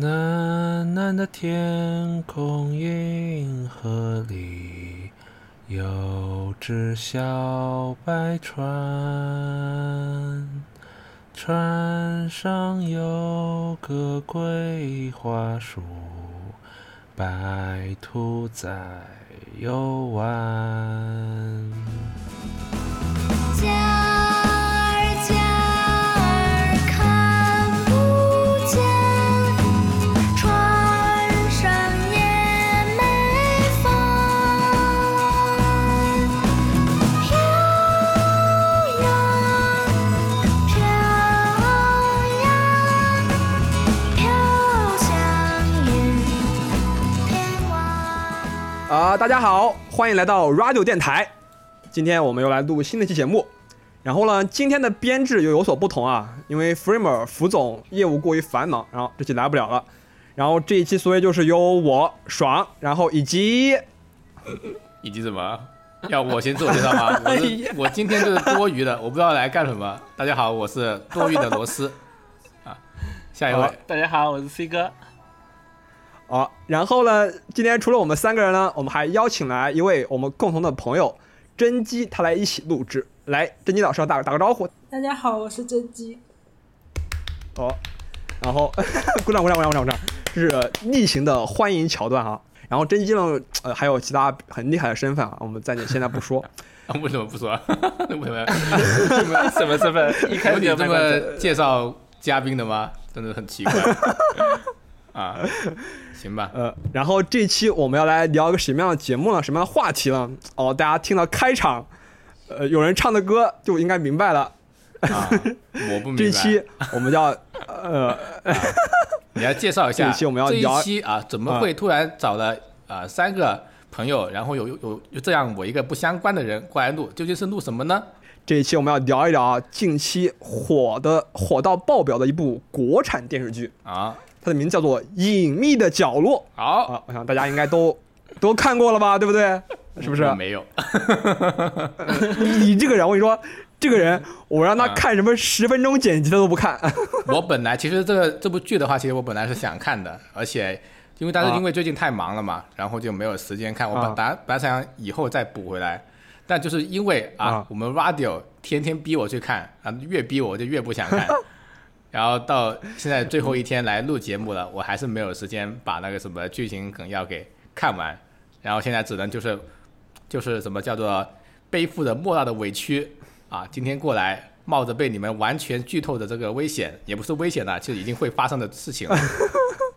蓝蓝的天空，银河里有只小白船，船上有个桂花树，白兔在游玩。大家好，欢迎来到 Radio 电台。今天我们又来录新的一期节目。然后呢，今天的编制又有所不同啊，因为 Framer 福总业务过于繁忙，然后这期来不了了。然后这一期所以就是由我爽，然后以及 以及什么？要我先自我介绍吗？我 是我今天就是多余的，我不知道来干什么。大家好，我是多余的螺丝啊。下一位，大家好，我是 C 哥。好，然后呢，今天除了我们三个人呢，我们还邀请来一位我们共同的朋友甄姬，他来一起录制。来，甄姬老师打打个招呼。大家好，我是甄姬。哦，然后鼓掌鼓掌鼓掌鼓掌鼓掌，这是例行的欢迎桥段哈。然后甄姬呢，呃，还有其他很厉害的身份啊，我们暂且现在不说。为什么不说？为什么？什么身份？一开始这么介绍嘉宾的吗？真的很奇怪。啊，行吧，呃，然后这期我们要来聊一个什么样的节目呢？什么样的话题呢？哦，大家听到开场，呃，有人唱的歌就应该明白了。啊，我不明白。这期我们要，呃，你要介绍一下。这期我们要聊这一期啊，怎么会突然找了啊三个朋友，然后有有有有这样我一个不相关的人过来录，究竟是录什么呢？这一期我们要聊一聊近期火的火到爆表的一部国产电视剧啊。它的名字叫做《隐秘的角落》。好啊，我想大家应该都 都看过了吧，对不对？是不是？没有。你这个人，我跟你说，这个人，我让他看什么十分钟剪辑，他都不看。我本来其实这个这部剧的话，其实我本来是想看的，而且因为但是因为最近太忙了嘛，然后就没有时间看。我本来本来想以后再补回来，但就是因为啊，我们 Radio 天天逼我去看啊，越逼我就越不想看。然后到现在最后一天来录节目了，我还是没有时间把那个什么剧情梗要给看完，然后现在只能就是就是什么叫做背负着莫大的委屈啊，今天过来冒着被你们完全剧透的这个危险，也不是危险了，就已经会发生的事情了，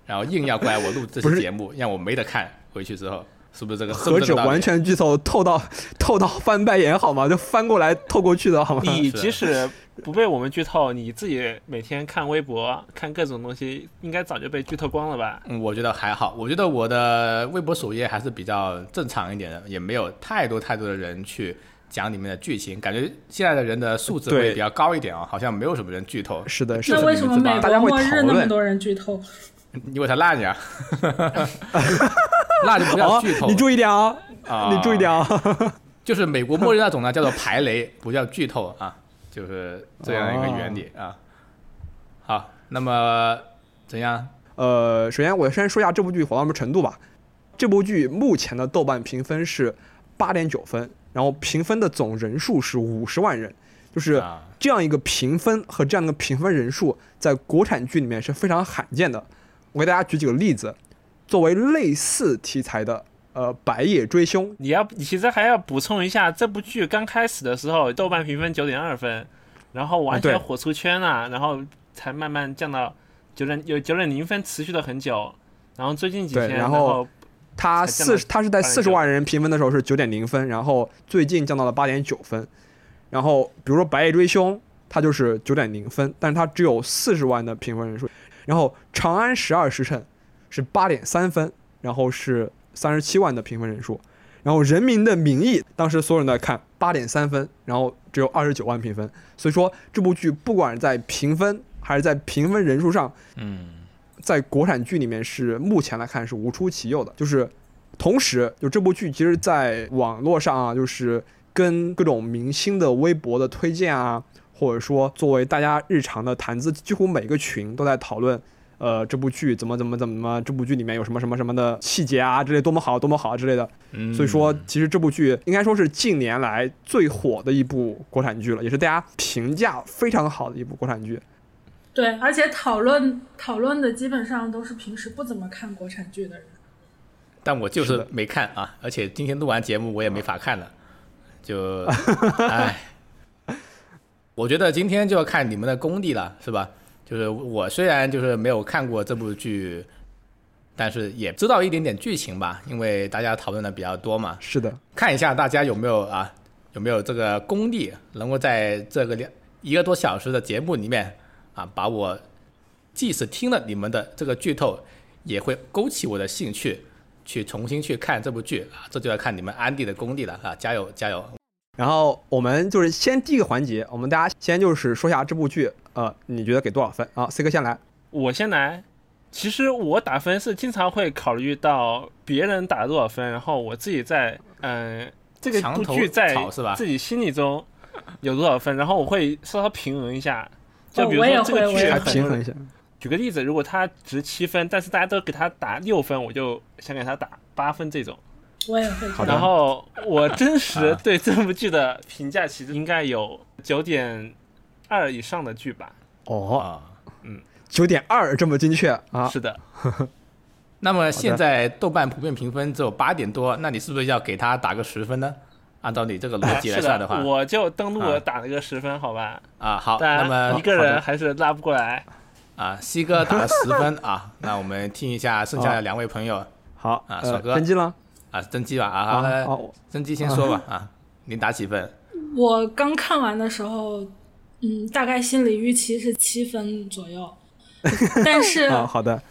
然后硬要过来我录这期节目，让我没得看，回去之后。是不是这个？何止完全剧透，透到透到翻白眼好吗？就翻过来透过去的好吗？你即使不被我们剧透，你自己每天看微博、看各种东西，应该早就被剧透光了吧？嗯，我觉得还好。我觉得我的微博首页还是比较正常一点的，也没有太多太多的人去讲里面的剧情。感觉现在的人的素质会比较高一点啊，好像没有什么人剧透。是的，是的。那为什么美国末日那么多人剧透？因为他烂呀。那就不要剧透，你注意点啊！你注意点啊！就是美国末日那种呢，叫做排雷，不叫剧透啊，就是这样一个原理啊。好，那么怎样？呃，首先我先说一下这部剧火到什么程度吧。这部剧目前的豆瓣评分是八点九分，然后评分的总人数是五十万人，就是这样一个评分和这样的评分人数，在国产剧里面是非常罕见的。我给大家举几个例子。作为类似题材的，呃，《白夜追凶》，你要你其实还要补充一下，这部剧刚开始的时候，豆瓣评分九点二分，然后完全火出圈了，然后才慢慢降到九点有九点零分，持续了很久，然后最近几天，然后它四它是在四十万人评分的时候是九点零分，然后最近降到了八点九分，然后比如说《白夜追凶》，它就是九点零分，但是它只有四十万的评分人数，然后《长安十二时辰》。是八点三分，然后是三十七万的评分人数，然后《人民的名义》当时所有人在看，八点三分，然后只有二十九万评分，所以说这部剧不管在评分还是在评分人数上，嗯，在国产剧里面是目前来看是无出其右的。就是同时，就这部剧其实在网络上啊，就是跟各种明星的微博的推荐啊，或者说作为大家日常的谈资，几乎每个群都在讨论。呃，这部剧怎么怎么怎么，这部剧里面有什么什么什么的细节啊，之类多么好多么好之类的。嗯，所以说，其实这部剧应该说是近年来最火的一部国产剧了，也是大家评价非常好的一部国产剧。对，而且讨论讨论的基本上都是平时不怎么看国产剧的人。但我就是没看啊，而且今天录完节目我也没法看了，就 唉。我觉得今天就要看你们的功力了，是吧？就是我虽然就是没有看过这部剧，但是也知道一点点剧情吧，因为大家讨论的比较多嘛。是的，看一下大家有没有啊，有没有这个功力，能够在这个两一个多小时的节目里面啊，把我即使听了你们的这个剧透，也会勾起我的兴趣，去重新去看这部剧啊。这就要看你们安迪的功力了啊！加油加油！然后我们就是先第一个环节，我们大家先就是说一下这部剧。呃，你觉得给多少分啊？C 哥先来，我先来。其实我打分是经常会考虑到别人打多少分，然后我自己在嗯这个部剧在自己心里中有多少分，然后我会稍稍平衡一下。就比如说这个剧平衡一下。举个例子，如果它值七分，但是大家都给他打六分，我就想给他打八分这种。我也会。然后我真实对这部剧的评价其实应该有九点。二以上的剧吧。哦，嗯，九点二这么精确啊？是的。那么现在豆瓣普遍评分只有八点多，那你是不是要给他打个十分呢？按照你这个逻辑来算的话，我就登录打了个十分，好吧？啊，好，那么一个人还是拉不过来。啊，西哥打了十分啊，那我们听一下剩下的两位朋友。好啊，爽哥登机了啊，登机吧啊，好，登机先说吧 啊，您打几分？我刚看完的时候。嗯，大概心理预期是七分左右，但是好的，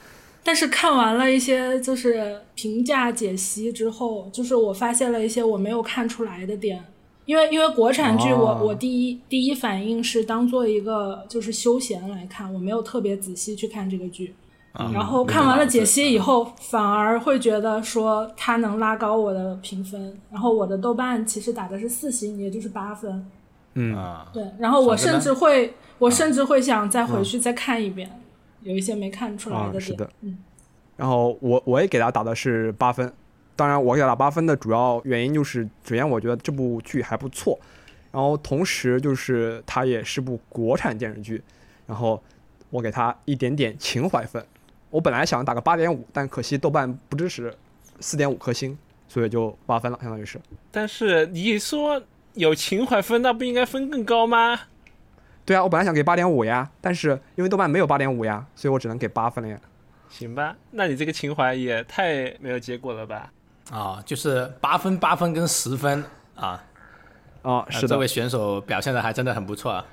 但是看完了一些就是评价解析之后，就是我发现了一些我没有看出来的点，因为因为国产剧我我第一第一反应是当做一个就是休闲来看，我没有特别仔细去看这个剧，然后看完了解析以后，反而会觉得说它能拉高我的评分，然后我的豆瓣其实打的是四星，也就是八分。嗯啊，对，然后我甚至会，我甚至会想再回去再看一遍，有一些没看出来的点。是的，嗯。然后我我也给他打的是八分，当然我给他打八分的主要原因就是，首先我觉得这部剧还不错，然后同时就是它也是部国产电视剧，然后我给他一点点情怀分。我本来想打个八点五，但可惜豆瓣不支持四点五颗星，所以就八分了，相当于是。但是你说。有情怀分，那不应该分更高吗？对啊，我本来想给八点五呀，但是因为豆瓣没有八点五呀，所以我只能给八分了呀。行吧，那你这个情怀也太没有结果了吧？啊，就是八分、八分跟十分啊。哦，是的，这位选手表现的还真的很不错。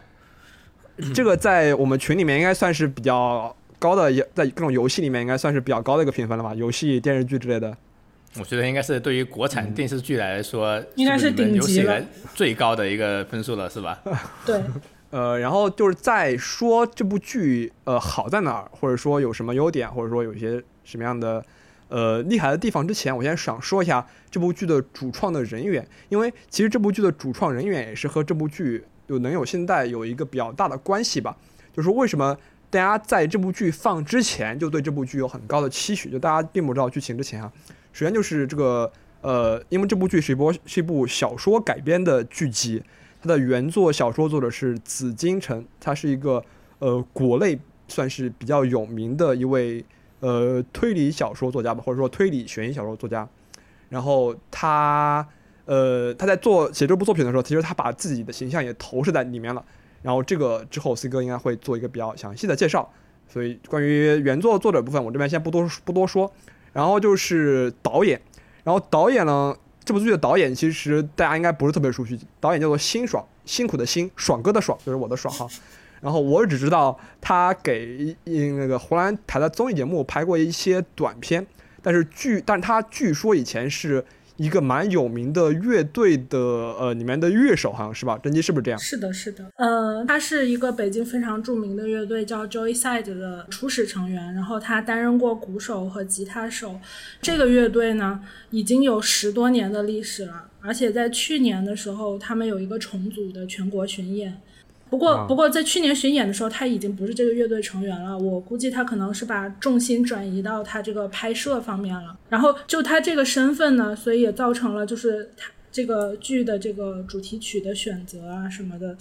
这个在我们群里面应该算是比较高的，在各种游戏里面应该算是比较高的一个评分了吧？游戏、电视剧之类的。我觉得应该是对于国产电视剧来说，应该是顶级了，最高的一个分数了，是吧？对。呃，然后就是在说这部剧呃好在哪儿，或者说有什么优点，或者说有一些什么样的呃厉害的地方之前，我先想说一下这部剧的主创的人员，因为其实这部剧的主创人员也是和这部剧有能有现在有一个比较大的关系吧。就是为什么大家在这部剧放之前就对这部剧有很高的期许，就大家并不知道剧情之前啊。首先就是这个，呃，因为这部剧是一部是一部小说改编的剧集，它的原作小说作者是紫金陈，他是一个呃国内算是比较有名的一位呃推理小说作家吧，或者说推理悬疑小说作家。然后他呃他在做写这部作品的时候，其实他把自己的形象也投射在里面了。然后这个之后 C 哥应该会做一个比较详细的介绍，所以关于原作作者部分，我这边先不多不多说。然后就是导演，然后导演呢，这部剧的导演其实大家应该不是特别熟悉，导演叫做辛爽，辛苦的辛，爽哥的爽，就是我的爽哈。然后我只知道他给那个湖南台的综艺节目拍过一些短片，但是据，但他据说以前是。一个蛮有名的乐队的呃里面的乐手好像是吧？甄姬是不是这样？是的，是的。呃，他是一个北京非常著名的乐队叫 Joyside 的初始成员，然后他担任过鼓手和吉他手。这个乐队呢已经有十多年的历史了，而且在去年的时候他们有一个重组的全国巡演。不过，不过在去年巡演的时候，他已经不是这个乐队成员了。我估计他可能是把重心转移到他这个拍摄方面了。然后就他这个身份呢，所以也造成了就是他这个剧的这个主题曲的选择啊什么的，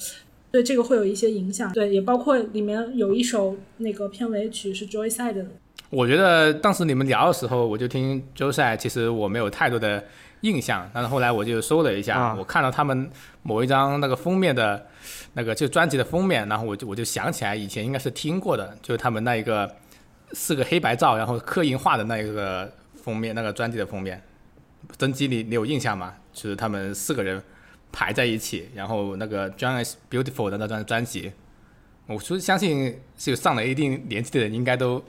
对这个会有一些影响。对，也包括里面有一首那个片尾曲是 Joyside 的。我觉得当时你们聊的时候，我就听 Joyside，其实我没有太多的印象。但是后来我就搜了一下，我看到他们某一张那个封面的。那个就专辑的封面，然后我就我就想起来以前应该是听过的，就是他们那一个四个黑白照，然后刻印画的那一个封面，那个专辑的封面。真机你你有印象吗？就是他们四个人排在一起，然后那个 John is Beautiful 的那张专辑，我说相信是有上了一定年纪的人应该都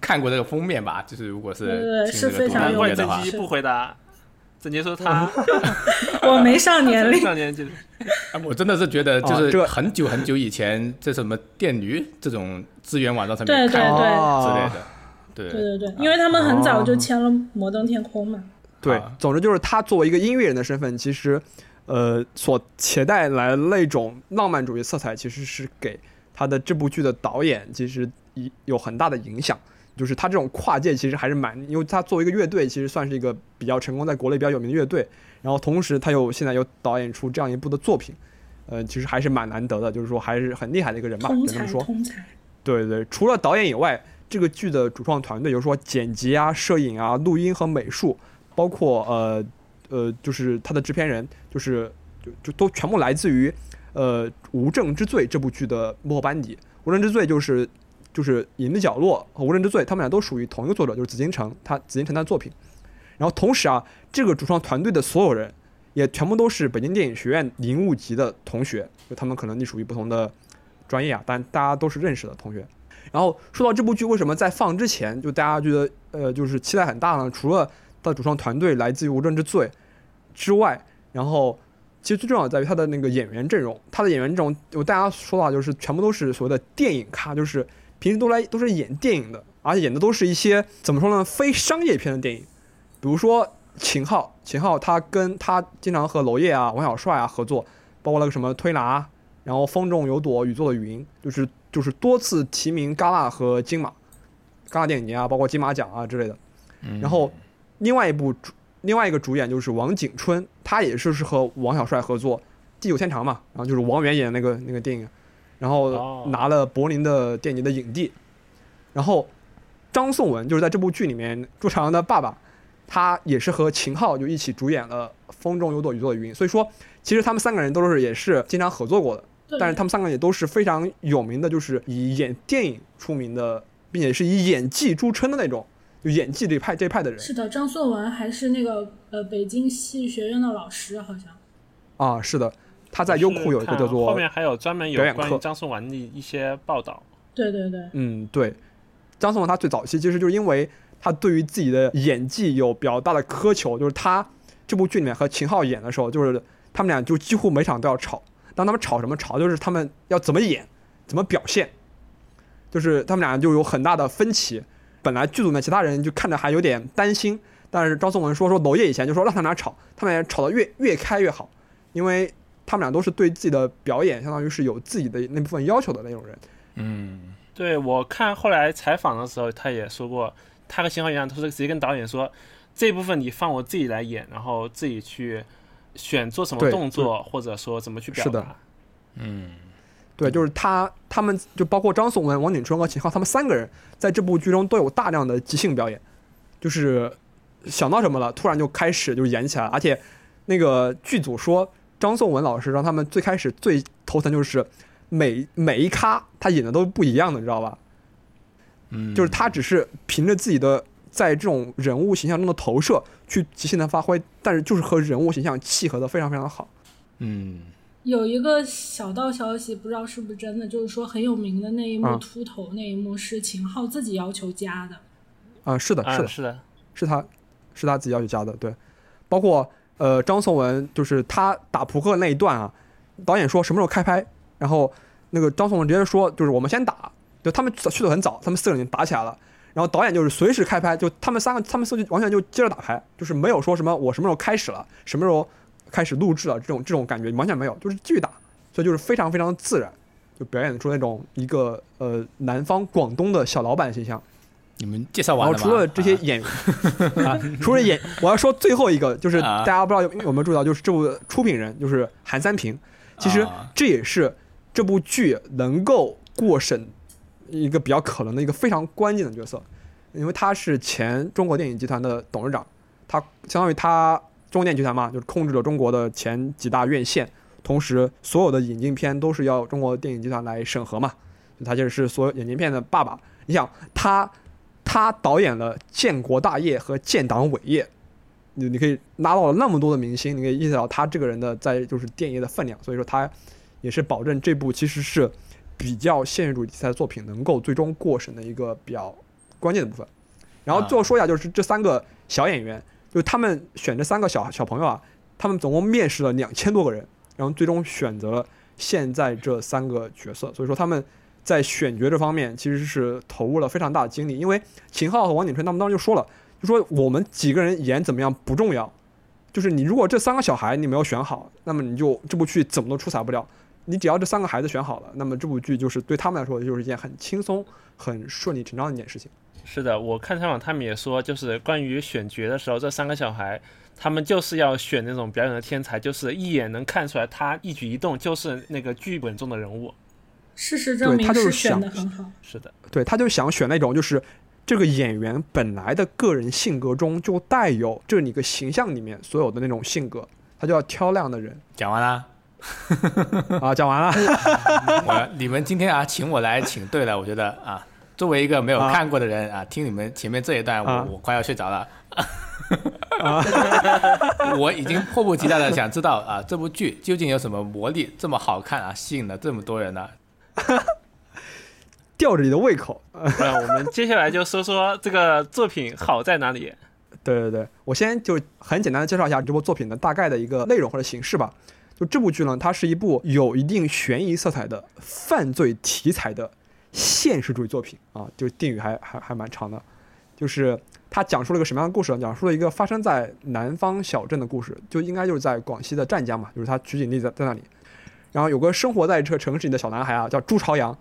看过这个封面吧？就是如果是听这个独立音乐的话，不回答。郑杰说他，我没上年龄，上年纪。我真的是觉得，就是很久很久以前，这什么电驴这种资源网站上面看之类的，对。对对，因为他们很早就签了摩登天空嘛。对，总之就是他作为一个音乐人的身份，其实呃所携带来那种浪漫主义色彩，其实是给他的这部剧的导演其实一有很大的影响。就是他这种跨界其实还是蛮，因为他作为一个乐队，其实算是一个比较成功，在国内比较有名的乐队。然后同时他又现在又导演出这样一部的作品，呃，其实还是蛮难得的，就是说还是很厉害的一个人吧，只能说。对对，除了导演以外，这个剧的主创团队，比如说剪辑啊、摄影啊、录音和美术，包括呃呃，就是他的制片人，就是就就都全部来自于呃《无证之罪》这部剧的幕后班底，《无证之罪》就是。就是《影的角落》和《无人之罪》，他们俩都属于同一个作者，就是紫金城，他紫金城的作品。然后同时啊，这个主创团队的所有人也全部都是北京电影学院零五级的同学，就他们可能隶属于不同的专业啊，但大家都是认识的同学。然后说到这部剧为什么在放之前就大家觉得呃就是期待很大呢？除了它的主创团队来自于《无证之罪》之外，然后其实最重要的在于他的那个演员阵容，他的演员阵容就大家说的话就是全部都是所谓的电影咖，就是。平时都来都是演电影的，而且演的都是一些怎么说呢，非商业片的电影，比如说秦昊，秦昊他跟他经常和娄烨啊、王小帅啊合作，包括那个什么推拿，然后风中有朵雨做的云，就是就是多次提名戛纳和金马，戛纳电影节啊，包括金马奖啊之类的。然后另外一部主另外一个主演就是王景春，他也是是和王小帅合作《地久天长》嘛，然后就是王源演的那个那个电影。然后拿了柏林的电影的影帝，然后张颂文就是在这部剧里面朱朝阳的爸爸，他也是和秦昊就一起主演了《风中有朵雨做的云》，所以说其实他们三个人都是也是经常合作过的，但是他们三个也都是非常有名的，就是以演电影出名的，并且是以演技著称的那种，就演技这派这派的人。是的，张颂文还是那个呃北京戏剧学院的老师，好像。啊，是的。他在优酷有一个叫做后面还有专门有关于张颂文的一些报道。对对对，嗯对，张颂文他最早期其实就是因为他对于自己的演技有比较大的苛求，就是他这部剧里面和秦昊演的时候，就是他们俩就几乎每场都要吵。当他们吵什么吵，就是他们要怎么演，怎么表现，就是他们俩就有很大的分歧。本来剧组的其他人就看着还有点担心，但是张颂文说说娄烨以前就说让他们俩吵，他们俩吵得越越开越好，因为。他们俩都是对自己的表演，相当于是有自己的那部分要求的那种人。嗯，对我看后来采访的时候，他也说过，他和秦昊一样，他是直接跟导演说，这部分你放我自己来演，然后自己去选做什么动作，或者说怎么去表达。嗯，对，就是他，他们就包括张颂文、王景春和秦昊，他们三个人在这部剧中都有大量的即兴表演，就是想到什么了，突然就开始就演起来，而且那个剧组说。张颂文老师让他们最开始最头疼就是每每一咖他演的都不一样的，你知道吧？嗯，就是他只是凭着自己的在这种人物形象中的投射去即兴的发挥，但是就是和人物形象契合的非常非常好。嗯，有一个小道消息，不知道是不是真的，就是说很有名的那一幕秃头那一幕是秦昊自己要求加的。啊，是的，是的，是的，是他是他自己要求加的，对，包括。呃，张颂文就是他打扑克那一段啊，导演说什么时候开拍，然后那个张颂文直接说就是我们先打，就他们去的很早，他们四个人打起来了，然后导演就是随时开拍，就他们三个他们四个完全就接着打牌，就是没有说什么我什么时候开始了，什么时候开始录制了这种这种感觉完全没有，就是继续打，所以就是非常非常自然，就表演出那种一个呃南方广东的小老板形象。你们介绍完了吗？除了这些演员 啊，除了演，我要说最后一个，就是大家不知道有有没有注意到，就是这部出品人就是韩三平。其实这也是这部剧能够过审一个比较可能的一个非常关键的角色，因为他是前中国电影集团的董事长，他相当于他中国电影集团嘛，就是控制了中国的前几大院线，同时所有的引进片都是要中国电影集团来审核嘛，他就是所有引进片的爸爸。你想他。他导演了《建国大业》和《建党伟业》，你你可以拉到了那么多的明星，你可以意识到他这个人的在就是电影的分量。所以说他也是保证这部其实是比较现实主义题材的作品能够最终过审的一个比较关键的部分。然后最后说一下，就是这三个小演员，就是他们选这三个小小朋友啊，他们总共面试了两千多个人，然后最终选择了现在这三个角色。所以说他们。在选角这方面，其实是投入了非常大的精力。因为秦昊和王景春他们当时就说了，就说我们几个人演怎么样不重要，就是你如果这三个小孩你没有选好，那么你就这部剧怎么都出彩不了。你只要这三个孩子选好了，那么这部剧就是对他们来说就是一件很轻松、很顺理成章的一件事情。是的，我看采访他们也说，就是关于选角的时候，这三个小孩他们就是要选那种表演的天才，就是一眼能看出来他一举一动就是那个剧本中的人物。事实证明，他就是选的很好。是的，对他就想选那种，就是这个演员本来的个人性格中就带有这你个形象里面所有的那种性格，他就要挑那样的人。讲完了，啊，讲完了。我你们今天啊，请我来请对了，我觉得啊，作为一个没有看过的人啊，听你们前面这一段，我我快要睡着了。我已经迫不及待的想知道啊，这部剧究竟有什么魔力，这么好看啊，吸引了这么多人呢？吊着你的胃口。那我们接下来就说说这个作品好在哪里。对对对，我先就很简单的介绍一下这部作品的大概的一个内容或者形式吧。就这部剧呢，它是一部有一定悬疑色彩的犯罪题材的现实主义作品啊，就定语还还还蛮长的。就是它讲述了一个什么样的故事呢？讲述了一个发生在南方小镇的故事，就应该就是在广西的湛江嘛，就是它取景地在在那里。然后有个生活在这城市里的小男孩啊，叫朱朝阳，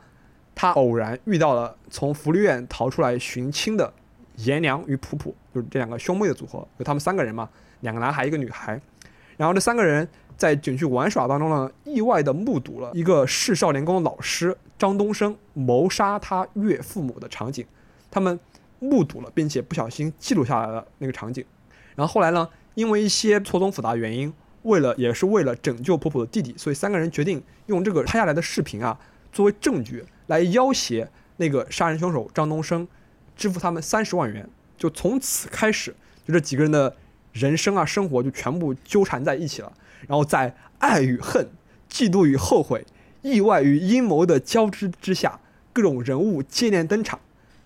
他偶然遇到了从福利院逃出来寻亲的颜良与普普，就是这两个兄妹的组合，就他们三个人嘛，两个男孩一个女孩。然后这三个人在景区玩耍当中呢，意外的目睹了一个市少年宫老师张东升谋杀他岳父母的场景，他们目睹了并且不小心记录下来了那个场景。然后后来呢，因为一些错综复杂原因。为了也是为了拯救普普的弟弟，所以三个人决定用这个拍下来的视频啊作为证据来要挟那个杀人凶手张东升，支付他们三十万元。就从此开始，就这几个人的人生啊生活就全部纠缠在一起了。然后在爱与恨、嫉妒与后悔、意外与阴谋的交织之下，各种人物接连登场，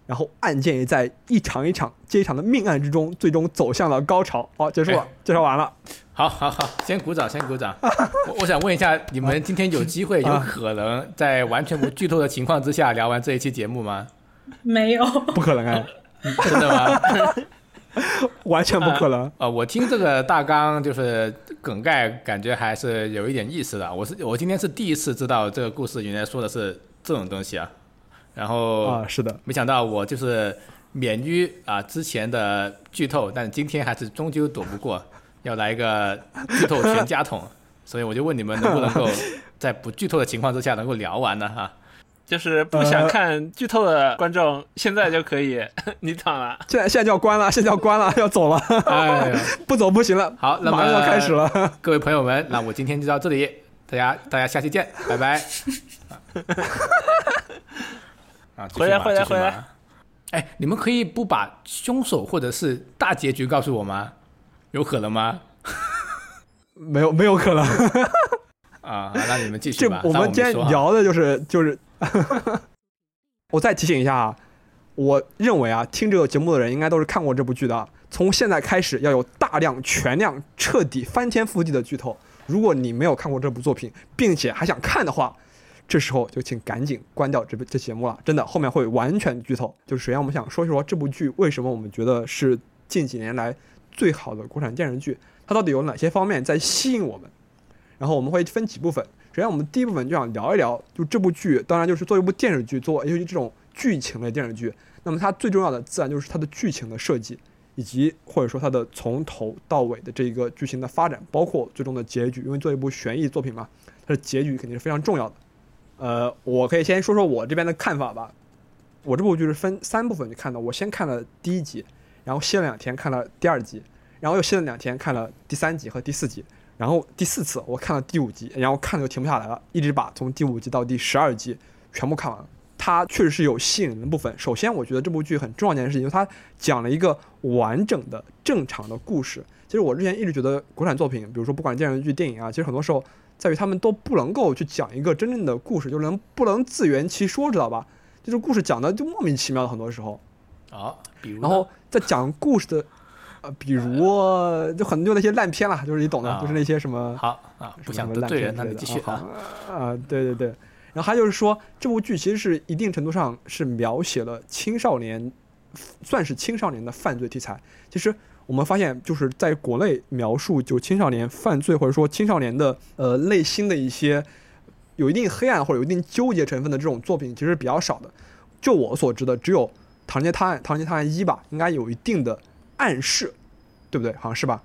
然后案件也在一场一场接一场的命案之中，最终走向了高潮。好，结束了，介绍完了。好，好，好，先鼓掌，先鼓掌。我我想问一下，你们今天有机会，有可能在完全不剧透的情况之下聊完这一期节目吗？没有，不可能啊！真的吗？完全不可能啊！我听这个大纲就是梗概，感觉还是有一点意思的。我是我今天是第一次知道这个故事原来说的是这种东西啊。然后啊，是的，没想到我就是免于啊之前的剧透，但今天还是终究躲不过。要来一个剧透全家桶，所以我就问你们能不能够 在不剧透的情况之下能够聊完呢？哈，就是不想看剧透的观众现在就可以，你躺了。现在现在就要关了，现在要关了，要走了。哎，不走不行了。好，那马上要开始了。各位朋友们，那我今天就到这里，大家大家下期见，拜拜。啊，回来回来回来。哎，你们可以不把凶手或者是大结局告诉我吗？有可能吗？没有，没有可能。啊，那你们继续吧。我们今天聊的就是就是。我再提醒一下啊，我认为啊，听这个节目的人应该都是看过这部剧的。从现在开始要有大量、全量、彻底、翻天覆地的剧透。如果你没有看过这部作品，并且还想看的话，这时候就请赶紧关掉这部这节目了。真的，后面会完全剧透。就是首先我们想说一说这部剧为什么我们觉得是近几年来。最好的国产电视剧，它到底有哪些方面在吸引我们？然后我们会分几部分。首先我们第一部分就想聊一聊，就这部剧，当然就是做一部电视剧，做尤其这种剧情类电视剧，那么它最重要的自然就是它的剧情的设计，以及或者说它的从头到尾的这一个剧情的发展，包括最终的结局。因为做一部悬疑作品嘛，它的结局肯定是非常重要的。呃，我可以先说说我这边的看法吧。我这部剧是分三部分去看的，我先看了第一集，然后歇了两天看了第二集。然后又歇了两天，看了第三集和第四集，然后第四次我看了第五集，然后看了就停不下来了，一直把从第五集到第十二集全部看完了。它确实是有吸引人的部分。首先，我觉得这部剧很重要一件事情，就是它讲了一个完整的、正常的故事。其实我之前一直觉得国产作品，比如说不管电视剧、电影啊，其实很多时候在于他们都不能够去讲一个真正的故事，就能不能自圆其说，知道吧？就是故事讲的就莫名其妙的，很多时候。啊，比如。然后在讲故事的。比如就很多那些烂片了，就是你懂的，就是那些什么好啊，不想得罪人，那你继续啊啊，对对对。然后还就是说，这部剧其实是一定程度上是描写了青少年，算是青少年的犯罪题材。其实我们发现，就是在国内描述就青少年犯罪或者说青少年的呃内心的一些有一定黑暗或者有一定纠结成分的这种作品，其实比较少的。就我所知的，只有《唐人街探案》《唐人街探案一》吧，应该有一定的。暗示，对不对？好像是吧？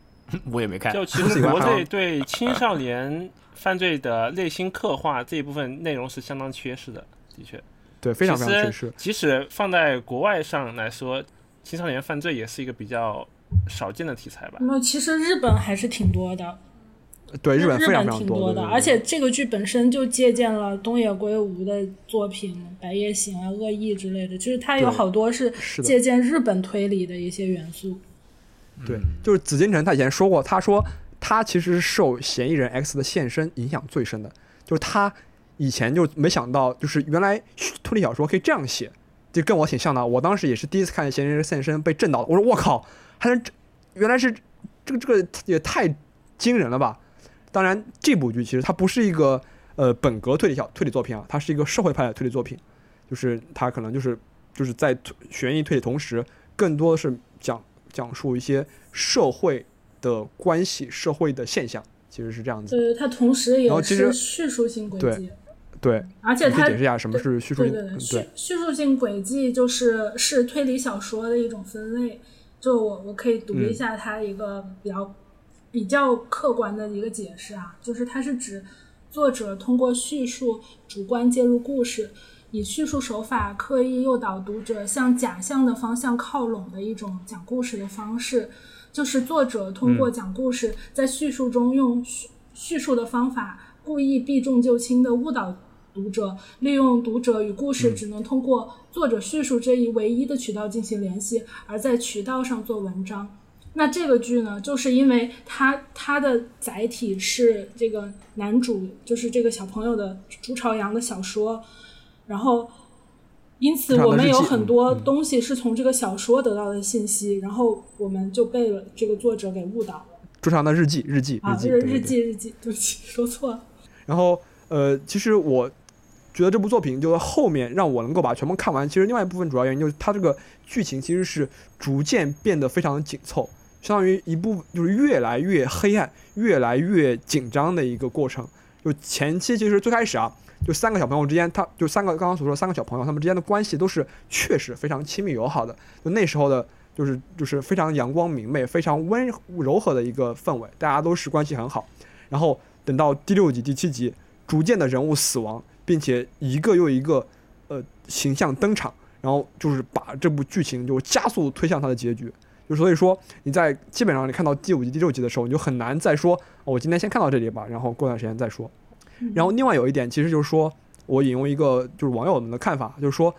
我也没看。就其实国内对青少年犯罪的内心刻画这一部分内容是相当缺失的，的确，对，非常非常缺失。即使放在国外上来说，青少年犯罪也是一个比较少见的题材吧？那其实日本还是挺多的。对日本非常非常多的，而且这个剧本身就借鉴了东野圭吾的作品《白夜行》啊、《恶意》之类的，就是它有好多是借鉴日本推理的一些元素。对，就是紫禁城，他以前说过，他说他其实是受嫌疑人 X 的现身影响最深的，就是他以前就没想到，就是原来推理小说可以这样写，就跟我挺像的。我当时也是第一次看嫌疑人现身被震到了，我说我靠，还能原来是这个这个也太惊人了吧！当然，这部剧其实它不是一个呃本格推理小推理作品啊，它是一个社会派的推理作品，就是它可能就是就是在悬疑推理同时，更多的是讲讲述一些社会的关系、社会的现象，其实是这样子。对，它同时也是叙述性轨迹。对，而且它解释一下什么是叙述性？对叙叙述性轨迹就是是推理小说的一种分类。就我我可以读一下它一个比较。比较客观的一个解释啊，就是它是指作者通过叙述主观介入故事，以叙述手法刻意诱导读者向假象的方向靠拢的一种讲故事的方式。就是作者通过讲故事，在叙述中用叙叙述的方法，故意避重就轻的误导读者，利用读者与故事只能通过作者叙述这一唯一的渠道进行联系，而在渠道上做文章。那这个剧呢，就是因为它它的载体是这个男主，就是这个小朋友的朱朝阳的小说，然后因此我们有很多东西是从这个小说得到的信息，然后我们就被了这个作者给误导了。朱朝阳的日记，日记，日记，日记，日记，对不起，说错了。然后呃，其实我觉得这部作品就是后面让我能够把全部看完，其实另外一部分主要原因就是它这个剧情其实是逐渐变得非常紧凑。相当于一部就是越来越黑暗、越来越紧张的一个过程。就前期其实最开始啊，就三个小朋友之间，他就三个刚刚所说的三个小朋友，他们之间的关系都是确实非常亲密友好的。就那时候的，就是就是非常阳光明媚、非常温柔和的一个氛围，大家都是关系很好。然后等到第六集、第七集，逐渐的人物死亡，并且一个又一个呃形象登场，然后就是把这部剧情就加速推向它的结局。就所以说，你在基本上你看到第五集、第六集的时候，你就很难再说，我今天先看到这里吧，然后过段时间再说。然后另外有一点，其实就是说我引用一个就是网友们的看法，就是说，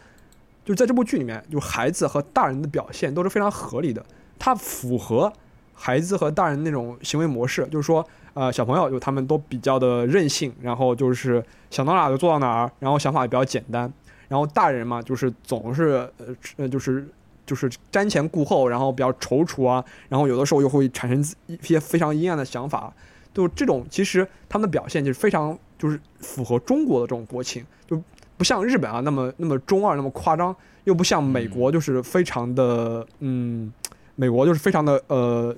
就在这部剧里面，就孩子和大人的表现都是非常合理的，它符合孩子和大人那种行为模式，就是说，呃，小朋友就他们都比较的任性，然后就是想到哪就做到哪儿，然后想法也比较简单，然后大人嘛，就是总是呃，就是。就是瞻前顾后，然后比较踌躇啊，然后有的时候又会产生一些非常阴暗的想法，就这种其实他们的表现就是非常就是符合中国的这种国情，就不像日本啊那么那么中二那么夸张，又不像美国就是非常的嗯，美国就是非常的呃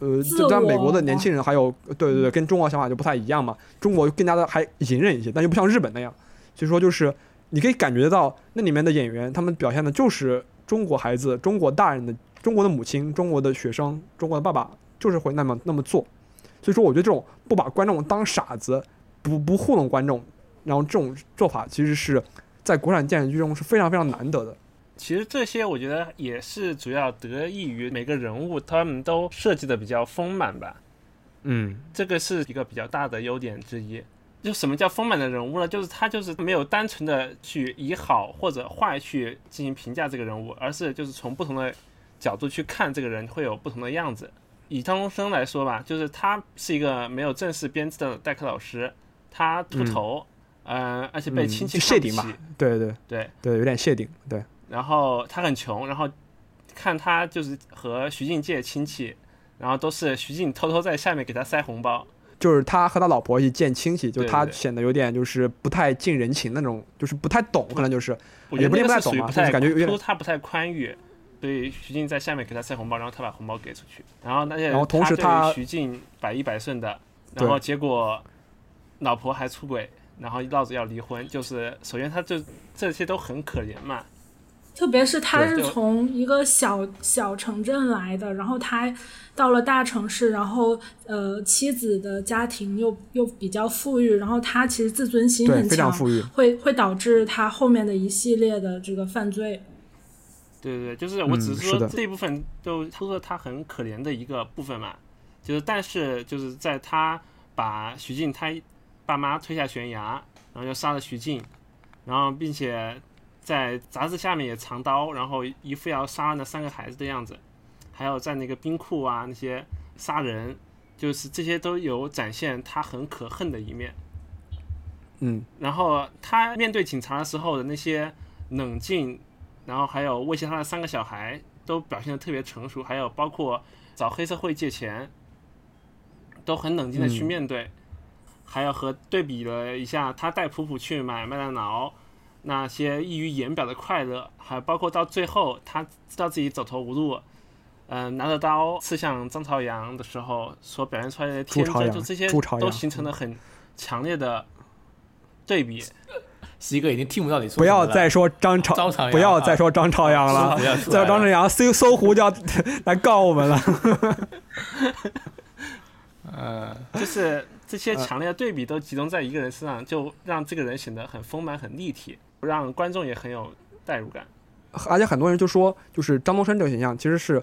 呃，在美国的年轻人还有对对对，跟中国想法就不太一样嘛。中国更加的还隐忍一些，但又不像日本那样。所以说，就是你可以感觉到那里面的演员，他们表现的就是中国孩子、中国大人的、中国的母亲、中国的学生、中国的爸爸，就是会那么那么做。所以说，我觉得这种不把观众当傻子，不不糊弄观众，然后这种做法，其实是在国产电视剧中是非常非常难得的。其实这些我觉得也是主要得益于每个人物他们都设计的比较丰满吧。嗯，这个是一个比较大的优点之一。就什么叫丰满的人物呢？就是他就是没有单纯的去以好或者坏去进行评价这个人物，而是就是从不同的角度去看这个人会有不同的样子。以张东升来说吧，就是他是一个没有正式编制的代课老师，他秃头，嗯，而且被亲戚谢顶嘛，对对对对，有点谢顶，对。然后他很穷，然后看他就是和徐静借亲戚，然后都是徐静偷偷在下面给他塞红包，就是他和他老婆一起见亲戚，就他显得有点就是不太近人情那种，就是不太懂，可能就是也不太懂嘛，就是感觉有点他不太宽裕。所以徐静在下面给他塞红包，然后他把红包给出去，然后那些然后同时他徐静百依百顺的，然后结果老婆还出轨，然后闹着要离婚，就是首先他这这些都很可怜嘛。特别是他是从一个小小城镇来的，然后他到了大城市，然后呃妻子的家庭又又比较富裕，然后他其实自尊心很强，会会导致他后面的一系列的这个犯罪。对对对，就是我只是说这一部分就突出他很可怜的一个部分嘛，就是但是就是在他把徐静他爸妈推下悬崖，然后又杀了徐静，然后并且在杂志下面也藏刀，然后一副要杀那三个孩子的样子，还有在那个冰库啊那些杀人，就是这些都有展现他很可恨的一面。嗯，然后他面对警察的时候的那些冷静。然后还有威胁他的三个小孩都表现的特别成熟，还有包括找黑社会借钱，都很冷静的去面对，还有和对比了一下他带普普去买麦当劳那些溢于言表的快乐，还包括到最后他知道自己走投无路，嗯，拿着刀刺向张朝阳的时候所表现出来的天真，就这些都形成了很强烈的对比。是一个已经听不到你说。不要再说张朝，不要再说张朝阳了。再说张朝阳，搜搜狐就要来告我们了。呃，就是这些强烈的对比都集中在一个人身上，就让这个人显得很丰满、很立体，让观众也很有代入感。而且很多人就说，就是张东升这个形象其实是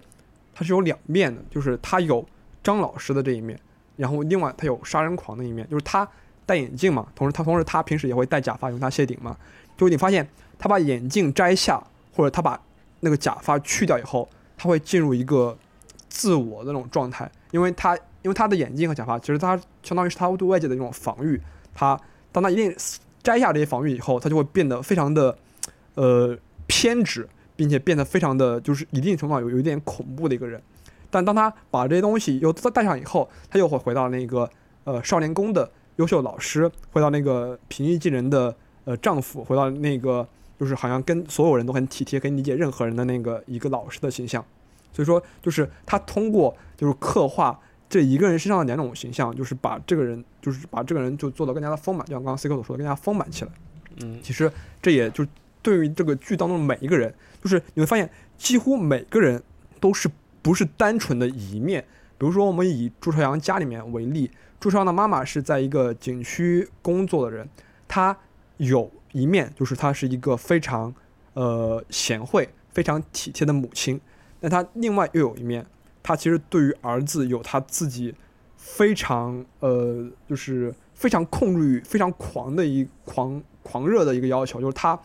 他是有两面的，就是他有张老师的这一面，然后另外他有杀人狂的一面，就是他。戴眼镜嘛，同时他同时他平时也会戴假发，用它谢顶嘛。就你发现他把眼镜摘下，或者他把那个假发去掉以后，他会进入一个自我的那种状态，因为他因为他的眼镜和假发其实他相当于是他对外界的一种防御。他当他一定摘下这些防御以后，他就会变得非常的呃偏执，并且变得非常的就是一定程度上有有一点恐怖的一个人。但当他把这些东西又戴上以后，他又会回到那个呃少年宫的。优秀老师回到那个平易近人的呃丈夫，回到那个就是好像跟所有人都很体贴，可以理解任何人的那个一个老师的形象。所以说，就是他通过就是刻画这一个人身上的两种形象，就是把这个人就是把这个人就做得更加的丰满，就像刚刚 C 哥所说的，更加丰满起来。嗯，其实这也就对于这个剧当中的每一个人，就是你会发现几乎每个人都是不是单纯的一面。比如说，我们以朱朝阳家里面为例。朱朝阳的妈妈是在一个景区工作的人，她有一面就是她是一个非常呃贤惠、非常体贴的母亲，但她另外又有一面，她其实对于儿子有他自己非常呃就是非常控制欲非常狂的一狂狂热的一个要求，就是他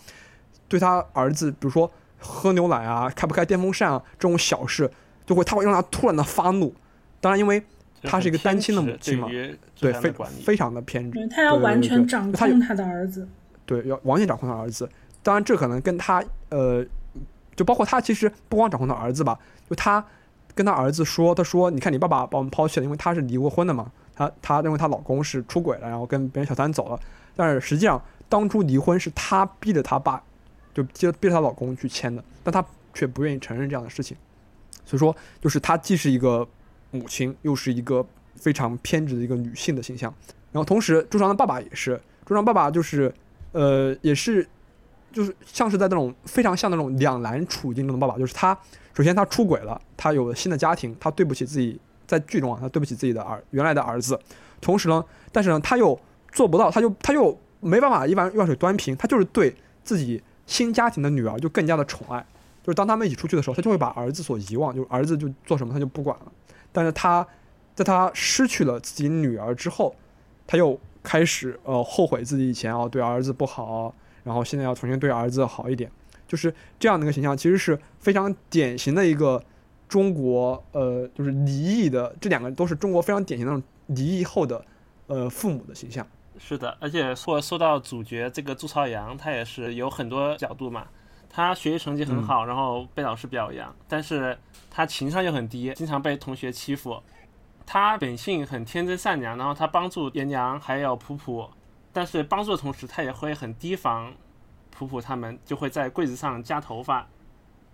对他儿子，比如说喝牛奶啊、开不开电风扇啊这种小事，就会他会让他突然的发怒，当然因为。他是一个单亲的母亲嘛？对，非非常的偏执。他要完全掌控他的儿子。对，要完全掌控他儿子。当然，这可能跟他呃，就包括他其实不光掌控他儿子吧，就她跟她儿子说，她说：“你看，你爸爸把我们抛弃了，因为他是离过婚的嘛。她她认为她老公是出轨了，然后跟别人小三走了。但是实际上，当初离婚是她逼着她爸，就逼逼着她老公去签的，但她却不愿意承认这样的事情。所以说，就是她既是一个。母亲又是一个非常偏执的一个女性的形象。然后同时，朱长的爸爸也是，朱长爸爸就是，呃，也是，就是像是在那种非常像那种两难处境中的爸爸，就是他首先他出轨了，他有了新的家庭，他对不起自己，在剧中啊，他对不起自己的儿原来的儿子，同时呢，但是呢，他又做不到，他就他又没办法一碗一碗水端平，他就是对自己新家庭的女儿就更加的宠爱，就是当他们一起出去的时候，他就会把儿子所遗忘，就是儿子就做什么他就不管了，但是他在他失去了自己女儿之后。他又开始呃后悔自己以前啊对儿子不好，然后现在要重新对儿子好一点，就是这样的一个形象，其实是非常典型的一个中国呃就是离异的这两个都是中国非常典型的那种离异后的呃父母的形象。是的，而且说说到主角这个朱朝阳，他也是有很多角度嘛。他学习成绩很好，然后被老师表扬，但是他情商又很低，经常被同学欺负。他本性很天真善良，然后他帮助颜良还有普普，但是帮助的同时，他也会很提防普普他们，就会在柜子上夹头发，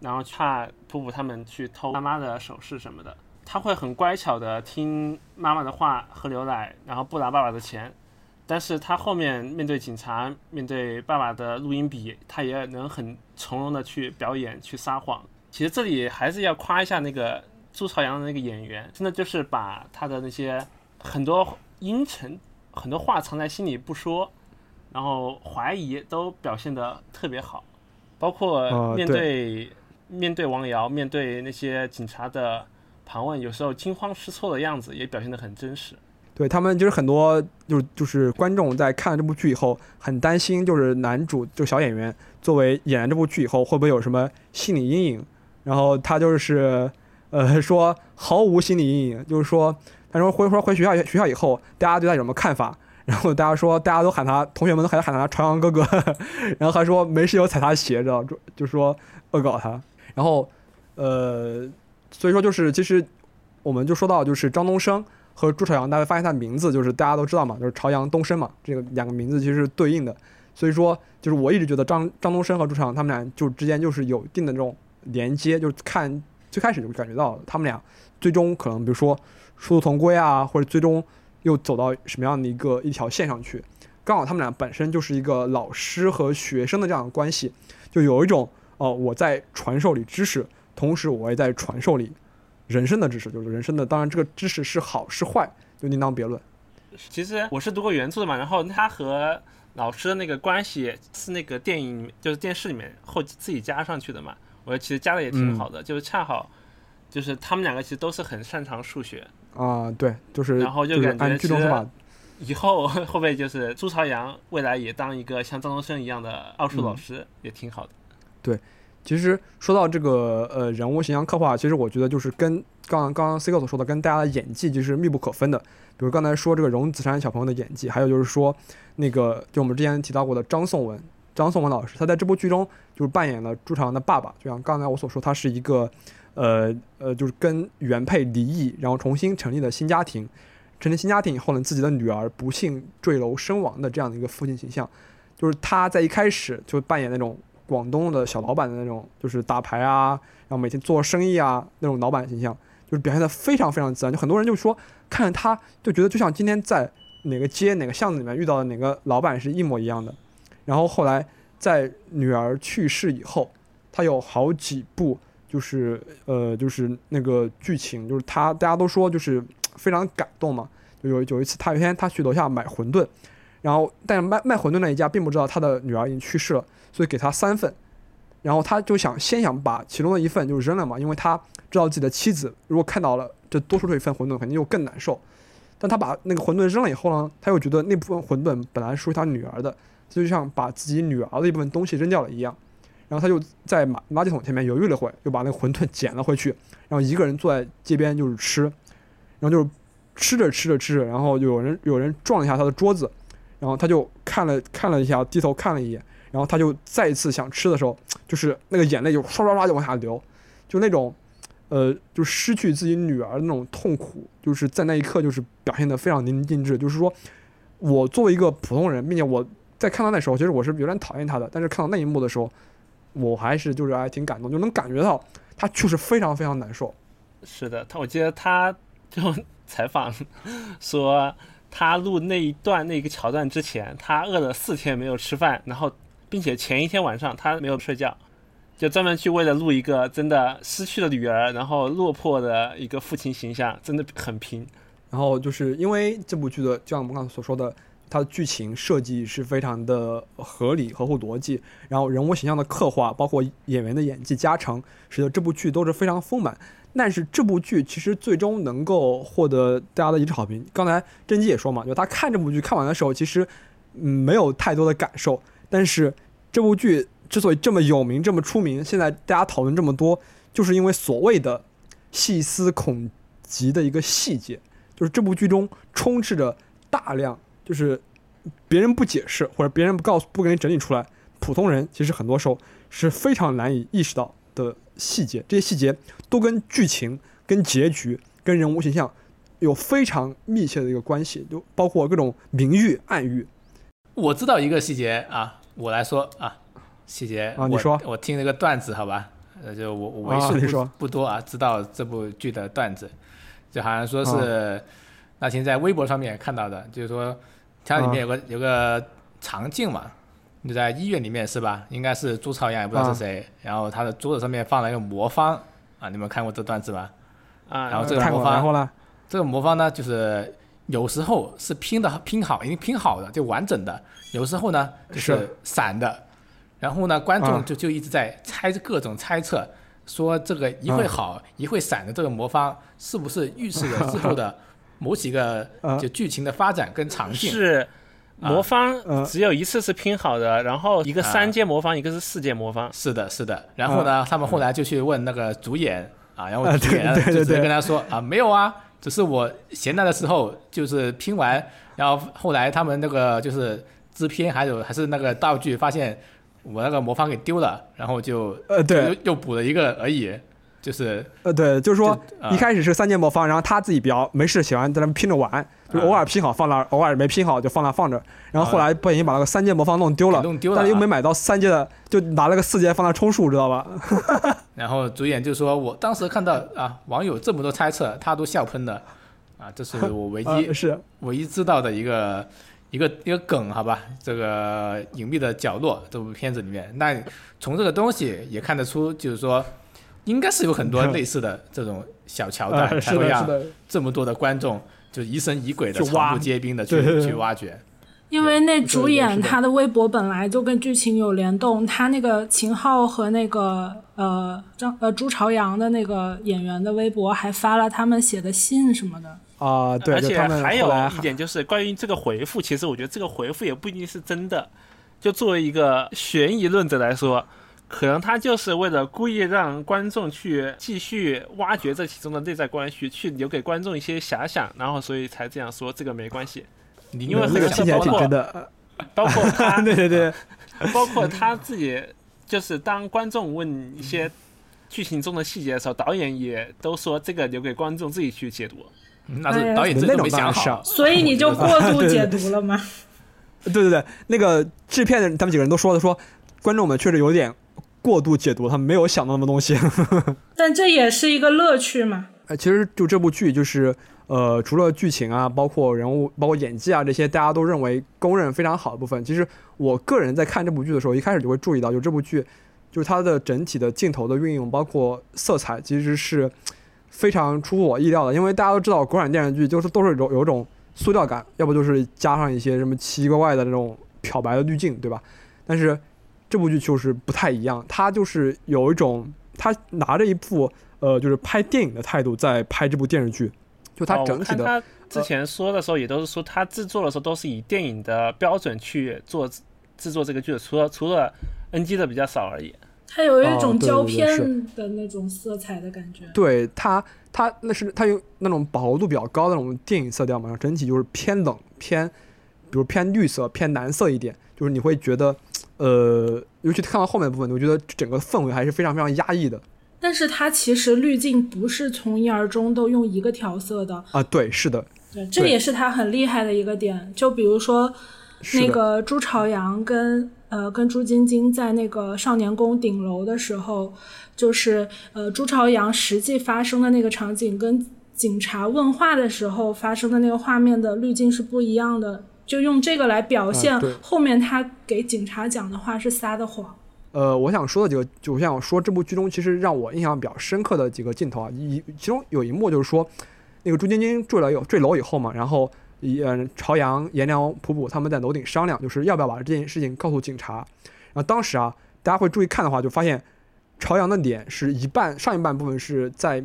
然后怕普普他们去偷妈妈的首饰什么的。他会很乖巧的听妈妈的话，喝牛奶，然后不拿爸爸的钱。但是他后面面对警察，面对爸爸的录音笔，他也能很从容的去表演，去撒谎。其实这里还是要夸一下那个。朱朝阳的那个演员，真的就是把他的那些很多阴沉、很多话藏在心里不说，然后怀疑都表现的特别好，包括面对面对王瑶、面对那些警察的盘问，有时候惊慌失措的样子也表现的很真实。对他们就是很多，就是就是观众在看了这部剧以后，很担心，就是男主就小演员作为演完这部剧以后，会不会有什么心理阴影？然后他就是。呃，说毫无心理阴影，就是说，他说回说回学校学校以后，大家对他有什么看法？然后大家说，大家都喊他，同学们都喊喊他朝阳哥哥，然后还说没事有踩他鞋，知道就就说恶搞他。然后，呃，所以说就是其实我们就说到就是张东升和朱朝阳，大家发现他的名字就是大家都知道嘛，就是朝阳东升嘛，这个两个名字其实是对应的。所以说就是我一直觉得张张东升和朱朝阳他们俩就之间就是有一定的这种连接，就是看。最开始就感觉到他们俩最终可能，比如说殊途同归啊，或者最终又走到什么样的一个一条线上去。刚好他们俩本身就是一个老师和学生的这样的关系，就有一种哦，我在传授你知识，同时我也在传授你人生的知识，就是人生的。当然，这个知识是好是坏，就另当别论。其实我是读过原著的嘛，然后他和老师的那个关系是那个电影就是电视里面后自己加上去的嘛。我觉得其实加的也挺好的，就是恰好，就是他们两个其实都是很擅长数学啊，对，就是然后就感觉其实以后会不会就是朱朝阳未来也当一个像张东升一样的奥数老师也挺好的。对，其实说到这个呃人物形象刻画，其实我觉得就是跟刚刚刚 C 哥所说的，跟大家的演技就是密不可分的。比如刚才说这个荣子山小朋友的演技，还有就是说那个就我们之前提到过的张颂文。张颂文老师，他在这部剧中就是扮演了朱朝阳的爸爸。就像刚才我所说，他是一个，呃呃，就是跟原配离异，然后重新成立了新家庭。成立新家庭以后呢，自己的女儿不幸坠楼身亡的这样的一个父亲形象，就是他在一开始就扮演那种广东的小老板的那种，就是打牌啊，然后每天做生意啊那种老板形象，就是表现的非常非常自然。就很多人就说，看着他就觉得就像今天在哪个街哪个巷子里面遇到的哪个老板是一模一样的。然后后来，在女儿去世以后，他有好几部，就是呃，就是那个剧情，就是他大家都说就是非常感动嘛。就有有一次，他有一天他去楼下买馄饨，然后但是卖卖馄饨那一家并不知道他的女儿已经去世了，所以给他三份。然后他就想先想把其中的一份就扔了嘛，因为他知道自己的妻子如果看到了这多出这一份馄饨，肯定又更难受。但他把那个馄饨扔了以后呢，他又觉得那部分馄饨本来属于他女儿的。就像把自己女儿的一部分东西扔掉了一样，然后他就在马垃圾桶前面犹豫了会，又把那个馄饨捡了回去，然后一个人坐在街边就是吃，然后就是吃着吃着吃着，然后有人有人撞了一下他的桌子，然后他就看了 看了一下，低头看了一眼，然后他就再一次想吃的时候，就是那个眼泪就唰唰唰就往下流，就那种，呃，就失去自己女儿的那种痛苦，就是在那一刻就是表现的非常淋漓尽致，就是说我作为一个普通人，并且我。在看到那时候，其实我是有点讨厌他的，但是看到那一幕的时候，我还是就是还挺感动，就能感觉到他确实非常非常难受。是的，他我记得他就 采访说，他录那一段那个桥段之前，他饿了四天没有吃饭，然后并且前一天晚上他没有睡觉，就专门去为了录一个真的失去了女儿，然后落魄的一个父亲形象，真的很拼。然后就是因为这部剧的，就像我们刚才所说的。它的剧情设计是非常的合理、合乎逻辑，然后人物形象的刻画，包括演员的演技加成，使得这部剧都是非常丰满。但是这部剧其实最终能够获得大家的一致好评。刚才甄姬也说嘛，就他看这部剧看完的时候，其实没有太多的感受。但是这部剧之所以这么有名、这么出名，现在大家讨论这么多，就是因为所谓的细思恐极的一个细节，就是这部剧中充斥着大量。就是别人不解释，或者别人不告诉、不给你整理出来，普通人其实很多时候是非常难以意识到的细节。这些细节都跟剧情、跟结局、跟人物形象有非常密切的一个关系，就包括各种明喻、暗喻。我知道一个细节啊，我来说啊，细节啊，你说，我听那个段子，好吧？呃，就我我为数不不多啊，知道这部剧的段子，就好像说是那天在微博上面看到的，就是说。它里面有个有个场景嘛，就在医院里面是吧？应该是朱朝阳也不知道是谁，然后他的桌子上面放了一个魔方啊，你们看过这段子吧？啊，然后这个魔方，然后呢？这个魔方呢，就是有时候是拼的拼好，已经拼好的就完整的，有时候呢就是散的，然后呢观众就就一直在猜各种猜测，说这个一会好一会散的这个魔方是不是预示着之后的？某几个就剧情的发展跟场景。是魔方只有一次是拼好的，然后一个三阶魔方，一个是四阶魔方。是的，是的。然后呢，他们后来就去问那个主演啊，然后主演就直接跟他说啊，没有啊，只是我闲来的时候就是拼完，然后后来他们那个就是制片还有还是那个道具发现我那个魔方给丢了，然后就呃对，又补了一个而已。就是呃，对，就是说一开始是三阶魔方，然后他自己比较没事，喜欢在那拼着玩，就偶尔拼好放那，偶尔没拼好就放那放着。然后后来不小心把那个三阶魔方弄丢了，但是又没买到三阶的，就拿了个四阶放那充数，知道吧？然后主演就说：“我当时看到啊，网友这么多猜测，他都笑喷了啊，这是我唯一 是唯一知道的一个一个一个梗，好吧？这个隐秘的角落这部片子里面，那从这个东西也看得出，就是说。”应该是有很多类似的这种小桥段，才会让这么多的观众就疑神疑鬼的、草木皆兵的去去挖掘。因为那主演他的微博本来就跟剧情有联动，他那个秦昊和那个呃张呃朱朝阳的那个演员的微博还发了他们写的信什么的啊。对，而且还有一点就是关于这个回复，其实我觉得这个回复也不一定是真的。就作为一个悬疑论者来说。可能他就是为了故意让观众去继续挖掘这其中的内在关系，去留给观众一些遐想，然后所以才这样说这个没关系。因为那个听起来挺真的，包括他，对对对，包括他自己，就是当观众问一些剧情中的细节的时候，导演也都说这个留给观众自己去解读。那是导演真的没想好，所以你就过度解读了吗？对对对，那个制片的他们几个人都说的，说观众们确实有点。过度解读，他没有想到那么东西，但这也是一个乐趣嘛。哎，其实就这部剧，就是呃，除了剧情啊，包括人物、包括演技啊这些，大家都认为公认非常好的部分。其实我个人在看这部剧的时候，一开始就会注意到，就这部剧，就是它的整体的镜头的运用，包括色彩，其实是非常出乎我意料的。因为大家都知道，国产电视剧就是都是有有种塑料感，要不就是加上一些什么奇奇怪怪的那种漂白的滤镜，对吧？但是这部剧就是不太一样，他就是有一种他拿着一部呃，就是拍电影的态度在拍这部电视剧，就他整体的。他之前说的时候也都是说，他制作的时候都是以电影的标准去做制作这个剧的，除了除了 NG 的比较少而已。他有一种胶片的那种色彩的感觉。对他，他那是他有那种饱和度比较高的那种电影色调嘛，整体就是偏冷偏，比如偏绿色偏蓝色一点，就是你会觉得。呃，尤其看到后面的部分，我觉得整个氛围还是非常非常压抑的。但是它其实滤镜不是从一而终都用一个调色的啊，对，是的，对，这也是它很厉害的一个点。就比如说那个朱朝阳跟呃跟朱晶晶在那个少年宫顶楼的时候，就是呃朱朝阳实际发生的那个场景跟。警察问话的时候发生的那个画面的滤镜是不一样的，就用这个来表现后面他给警察讲的话是撒的谎。呃，我想说的几个，就我想说这部剧中其实让我印象比较深刻的几个镜头啊，一其中有一幕就是说，那个朱晶晶坠了有坠楼以后嘛，然后一嗯朝阳、颜良、普普他们在楼顶商量，就是要不要把这件事情告诉警察。然后当时啊，大家会注意看的话，就发现朝阳的脸是一半上一半部分是在。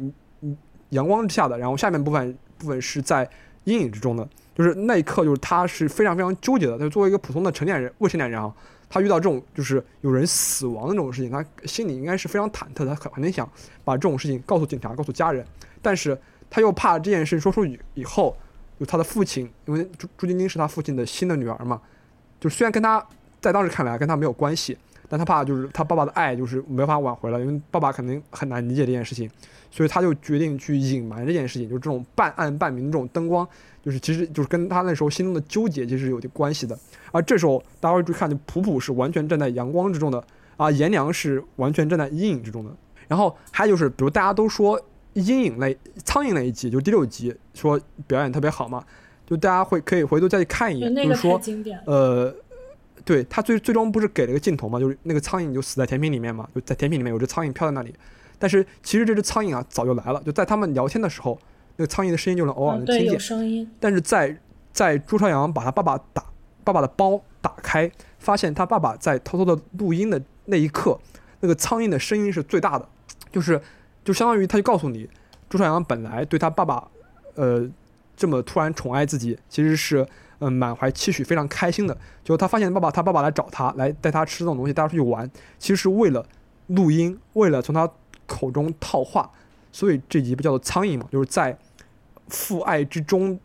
阳光之下的，然后下面部分部分是在阴影之中的，就是那一刻，就是他是非常非常纠结的。他作为一个普通的成年人、未成年人啊，他遇到这种就是有人死亡的这种事情，他心里应该是非常忐忑，他肯定想把这种事情告诉警察、告诉家人，但是他又怕这件事说出以以后，就他的父亲，因为朱朱晶晶是他父亲的新的女儿嘛，就虽然跟他在当时看来跟他没有关系，但他怕就是他爸爸的爱就是没法挽回了，因为爸爸肯定很难理解这件事情。所以他就决定去隐瞒这件事情，就是这种半暗半明的这种灯光，就是其实就是跟他那时候心中的纠结其实有点关系的。而这时候大家会注意看，就普普是完全站在阳光之中的，啊，颜良是完全站在阴影之中的。然后还有就是，比如大家都说阴影类苍蝇那一集，就第六集说表演特别好嘛，就大家会可以回头再去看一眼，就是说，呃，对他最最终不是给了个镜头嘛，就是那个苍蝇就死在甜品里面嘛，就在甜品里面有只苍蝇飘在那里。但是其实这只苍蝇啊早就来了，就在他们聊天的时候，那个苍蝇的声音就能偶尔能听见。声音。但是在在朱朝阳把他爸爸打爸爸的包打开，发现他爸爸在偷偷的录音的那一刻，那个苍蝇的声音是最大的，就是就相当于他就告诉你，朱朝阳本来对他爸爸，呃，这么突然宠爱自己，其实是嗯满怀期许，非常开心的。就他发现爸爸他爸爸来找他，来带他吃这种东西，带他出去玩，其实是为了录音，为了从他。口中套话，所以这集不叫做苍蝇嘛？就是在父爱之中，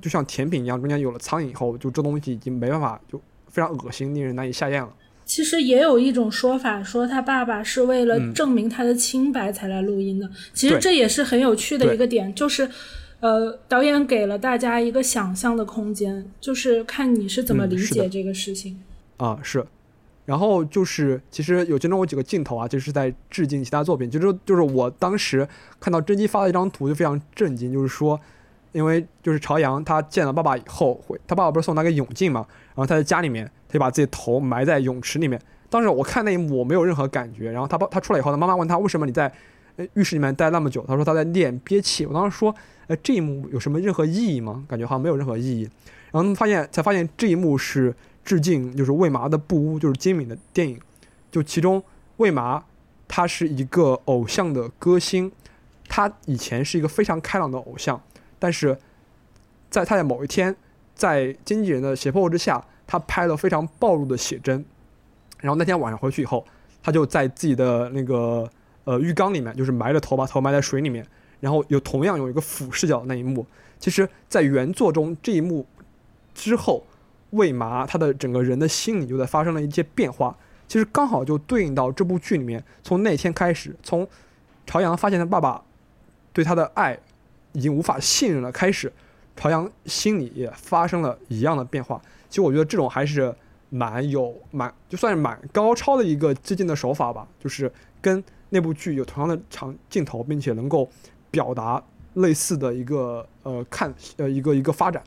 就像甜品一样，中间有了苍蝇以后，就这东西已经没办法，就非常恶心，令人难以下咽了。其实也有一种说法，说他爸爸是为了证明他的清白才来录音的。其实这也是很有趣的一个点，就是呃，导演给了大家一个想象的空间，就是看你是怎么理解这个事情。啊，是。然后就是，其实有其中有几个镜头啊，就是在致敬其他作品。就是就是我当时看到甄姬发了一张图，就非常震惊。就是说，因为就是朝阳他见了爸爸以后，会他爸爸不是送他个泳镜嘛，然后他在家里面，他就把自己头埋在泳池里面。当时我看那一幕，我没有任何感觉。然后他爸他出来以后，他妈妈问他为什么你在浴室里面待那么久，他说他在练憋气。我当时说，呃，这一幕有什么任何意义吗？感觉好像没有任何意义。然后发现才发现这一幕是。致敬就是魏麻的布屋，就是金敏的电影，就其中魏麻他是一个偶像的歌星，他以前是一个非常开朗的偶像，但是在他在某一天，在经纪人的胁迫之下，他拍了非常暴露的写真，然后那天晚上回去以后，他就在自己的那个呃浴缸里面，就是埋着头，把头埋在水里面，然后有同样有一个俯视角的那一幕，其实，在原作中这一幕之后。魏麻他的整个人的心理就在发生了一些变化，其实刚好就对应到这部剧里面，从那天开始，从朝阳发现他爸爸对他的爱已经无法信任了开始，朝阳心里也发生了一样的变化。其实我觉得这种还是蛮有蛮就算是蛮高超的一个致敬的手法吧，就是跟那部剧有同样的长镜头，并且能够表达类似的一个呃看呃一个一个发展，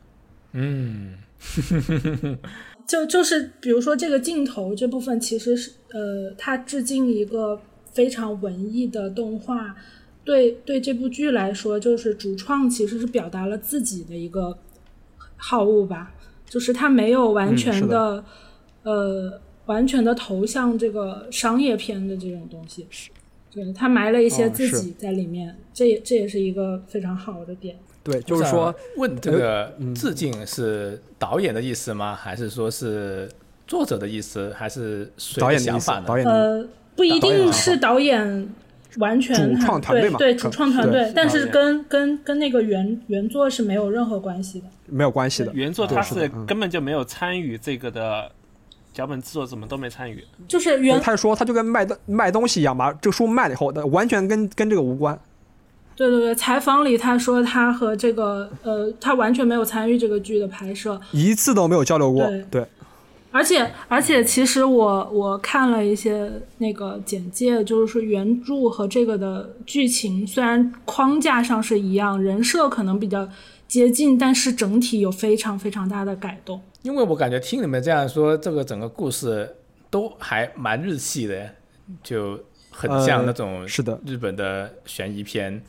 嗯。就就是比如说这个镜头这部分，其实是呃，它致敬一个非常文艺的动画。对对，这部剧来说，就是主创其实是表达了自己的一个好恶吧，就是他没有完全的呃完全的投向这个商业片的这种东西，对他埋了一些自己在里面，这也这也是一个非常好的点。对，就是说，问这个致敬是导演的意思吗？还是说是作者的意思？还是导演的意思？导演呃，不一定是导演完全主创团队嘛？对，主创团队，但是跟跟跟那个原原作是没有任何关系的，没有关系的。原作他是根本就没有参与这个的脚本制作，怎么都没参与。就是原他说他就跟卖的卖东西一样，把这个书卖了以后，完全跟跟这个无关。对对对，采访里他说他和这个呃，他完全没有参与这个剧的拍摄，一次都没有交流过。对，而而且而且，其实我我看了一些那个简介，就是说原著和这个的剧情虽然框架上是一样，人设可能比较接近，但是整体有非常非常大的改动。因为我感觉听你们这样说，这个整个故事都还蛮日系的，就很像那种是的日本的悬疑片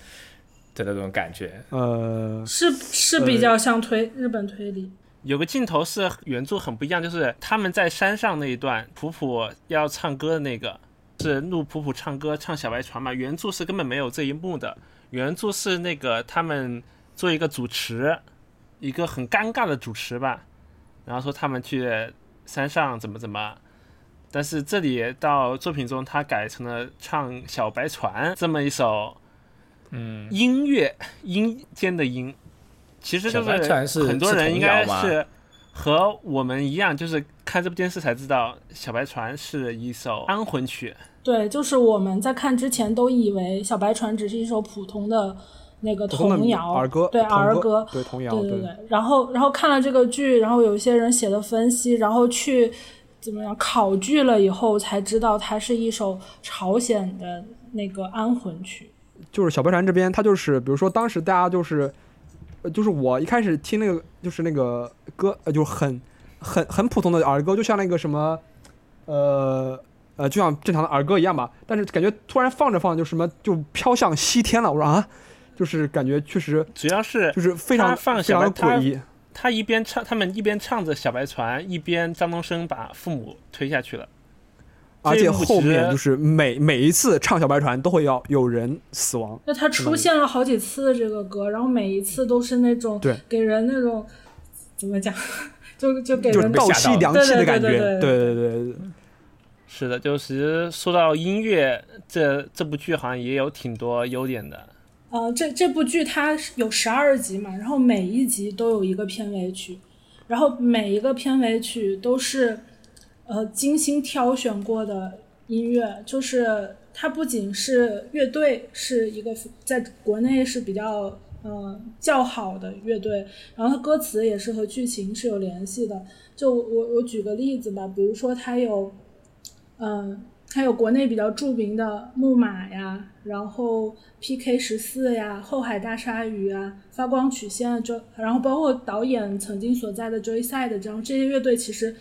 的那种感觉。呃，是是比较像推日本推理。有个镜头是原著很不一样，就是他们在山上那一段，普普要唱歌的那个，是录普普唱歌唱小白船嘛？原著是根本没有这一幕的，原著是那个他们做一个主持，一个很尴尬的主持吧，然后说他们去山上怎么怎么，但是这里到作品中他改成了唱小白船这么一首，嗯，音乐阴间的音。其实就是很多人应该是和我们一样，就是看这部电视才知道《小白船》是一首安魂曲。对，就是我们在看之前都以为《小白船》只是一首普通的那个童谣儿歌，对儿歌，对童谣，对对对。然后，然后看了这个剧，然后有一些人写的分析，然后去怎么样考据了以后，才知道它是一首朝鲜的那个安魂曲。就是《小白船》这边，它就是比如说当时大家就是。呃，就是我一开始听那个，就是那个歌，呃，就是很很很普通的儿歌，就像那个什么，呃呃，就像正常的儿歌一样吧。但是感觉突然放着放着，就什么就飘向西天了。我说啊，就是感觉确实，主要是就是非常非常诡异。他一边唱，他们一边唱着小白船，一边张东升把父母推下去了。而且后面就是每每一次唱小白船都会要有人死亡。那他出现了好几次这个歌，然后每一次都是那种对给人那种怎么讲，就就给人倒吸凉气的感觉。对对对对，是的，就是说到音乐，这这部剧好像也有挺多优点的。呃，这这部剧它有十二集嘛，然后每一集都有一个片尾曲，然后每一个片尾曲都是。呃，精心挑选过的音乐，就是它不仅是乐队是一个在国内是比较呃较好的乐队，然后它歌词也是和剧情是有联系的。就我我举个例子吧，比如说它有，嗯，它有国内比较著名的木马呀，然后 PK 十四呀，后海大鲨鱼啊，发光曲线就，然后包括导演曾经所在的 Joyside 这样这些乐队其实。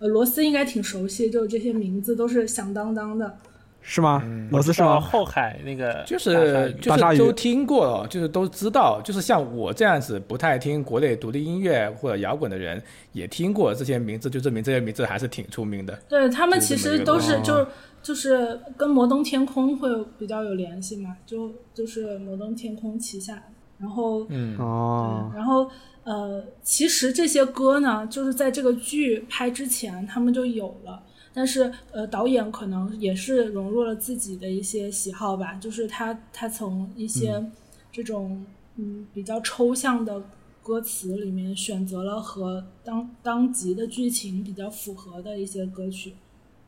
呃，罗斯应该挺熟悉，就这些名字都是响当当的，是吗？罗斯是吗？后海那个就是就是都听过，就是都知道，就是像我这样子不太听国内独立音乐或者摇滚的人，也听过这些名字，就证明这些名字还是挺出名的。对他们其实都是就就是跟摩登天空会比较有联系嘛，就就是摩登天空旗下，然后嗯哦，然后。呃，其实这些歌呢，就是在这个剧拍之前他们就有了，但是呃，导演可能也是融入了自己的一些喜好吧，就是他他从一些这种嗯比较抽象的歌词里面选择了和当当集的剧情比较符合的一些歌曲，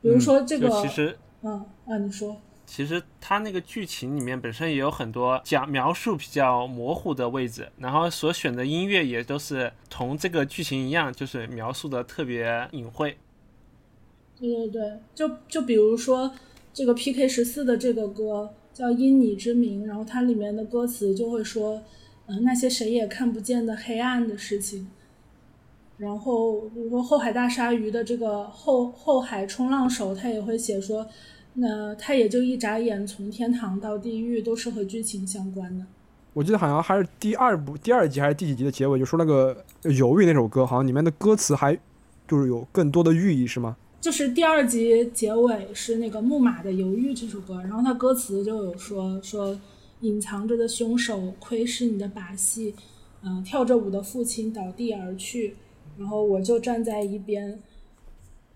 比如说这个，其实嗯啊，你说。其实它那个剧情里面本身也有很多讲描述比较模糊的位置，然后所选的音乐也都是同这个剧情一样，就是描述的特别隐晦。对对对，就就比如说这个 P K 十四的这个歌叫《因你之名》，然后它里面的歌词就会说，嗯，那些谁也看不见的黑暗的事情。然后比如说后海大鲨鱼的这个后后海冲浪手，他也会写说。那他也就一眨眼，从天堂到地狱都是和剧情相关的。我记得好像还是第二部第二集还是第几集的结尾，就说那个犹豫那首歌，好像里面的歌词还就是有更多的寓意，是吗？就是第二集结尾是那个木马的犹豫这首歌，然后它歌词就有说说隐藏着的凶手窥视你的把戏，嗯，跳着舞的父亲倒地而去，然后我就站在一边，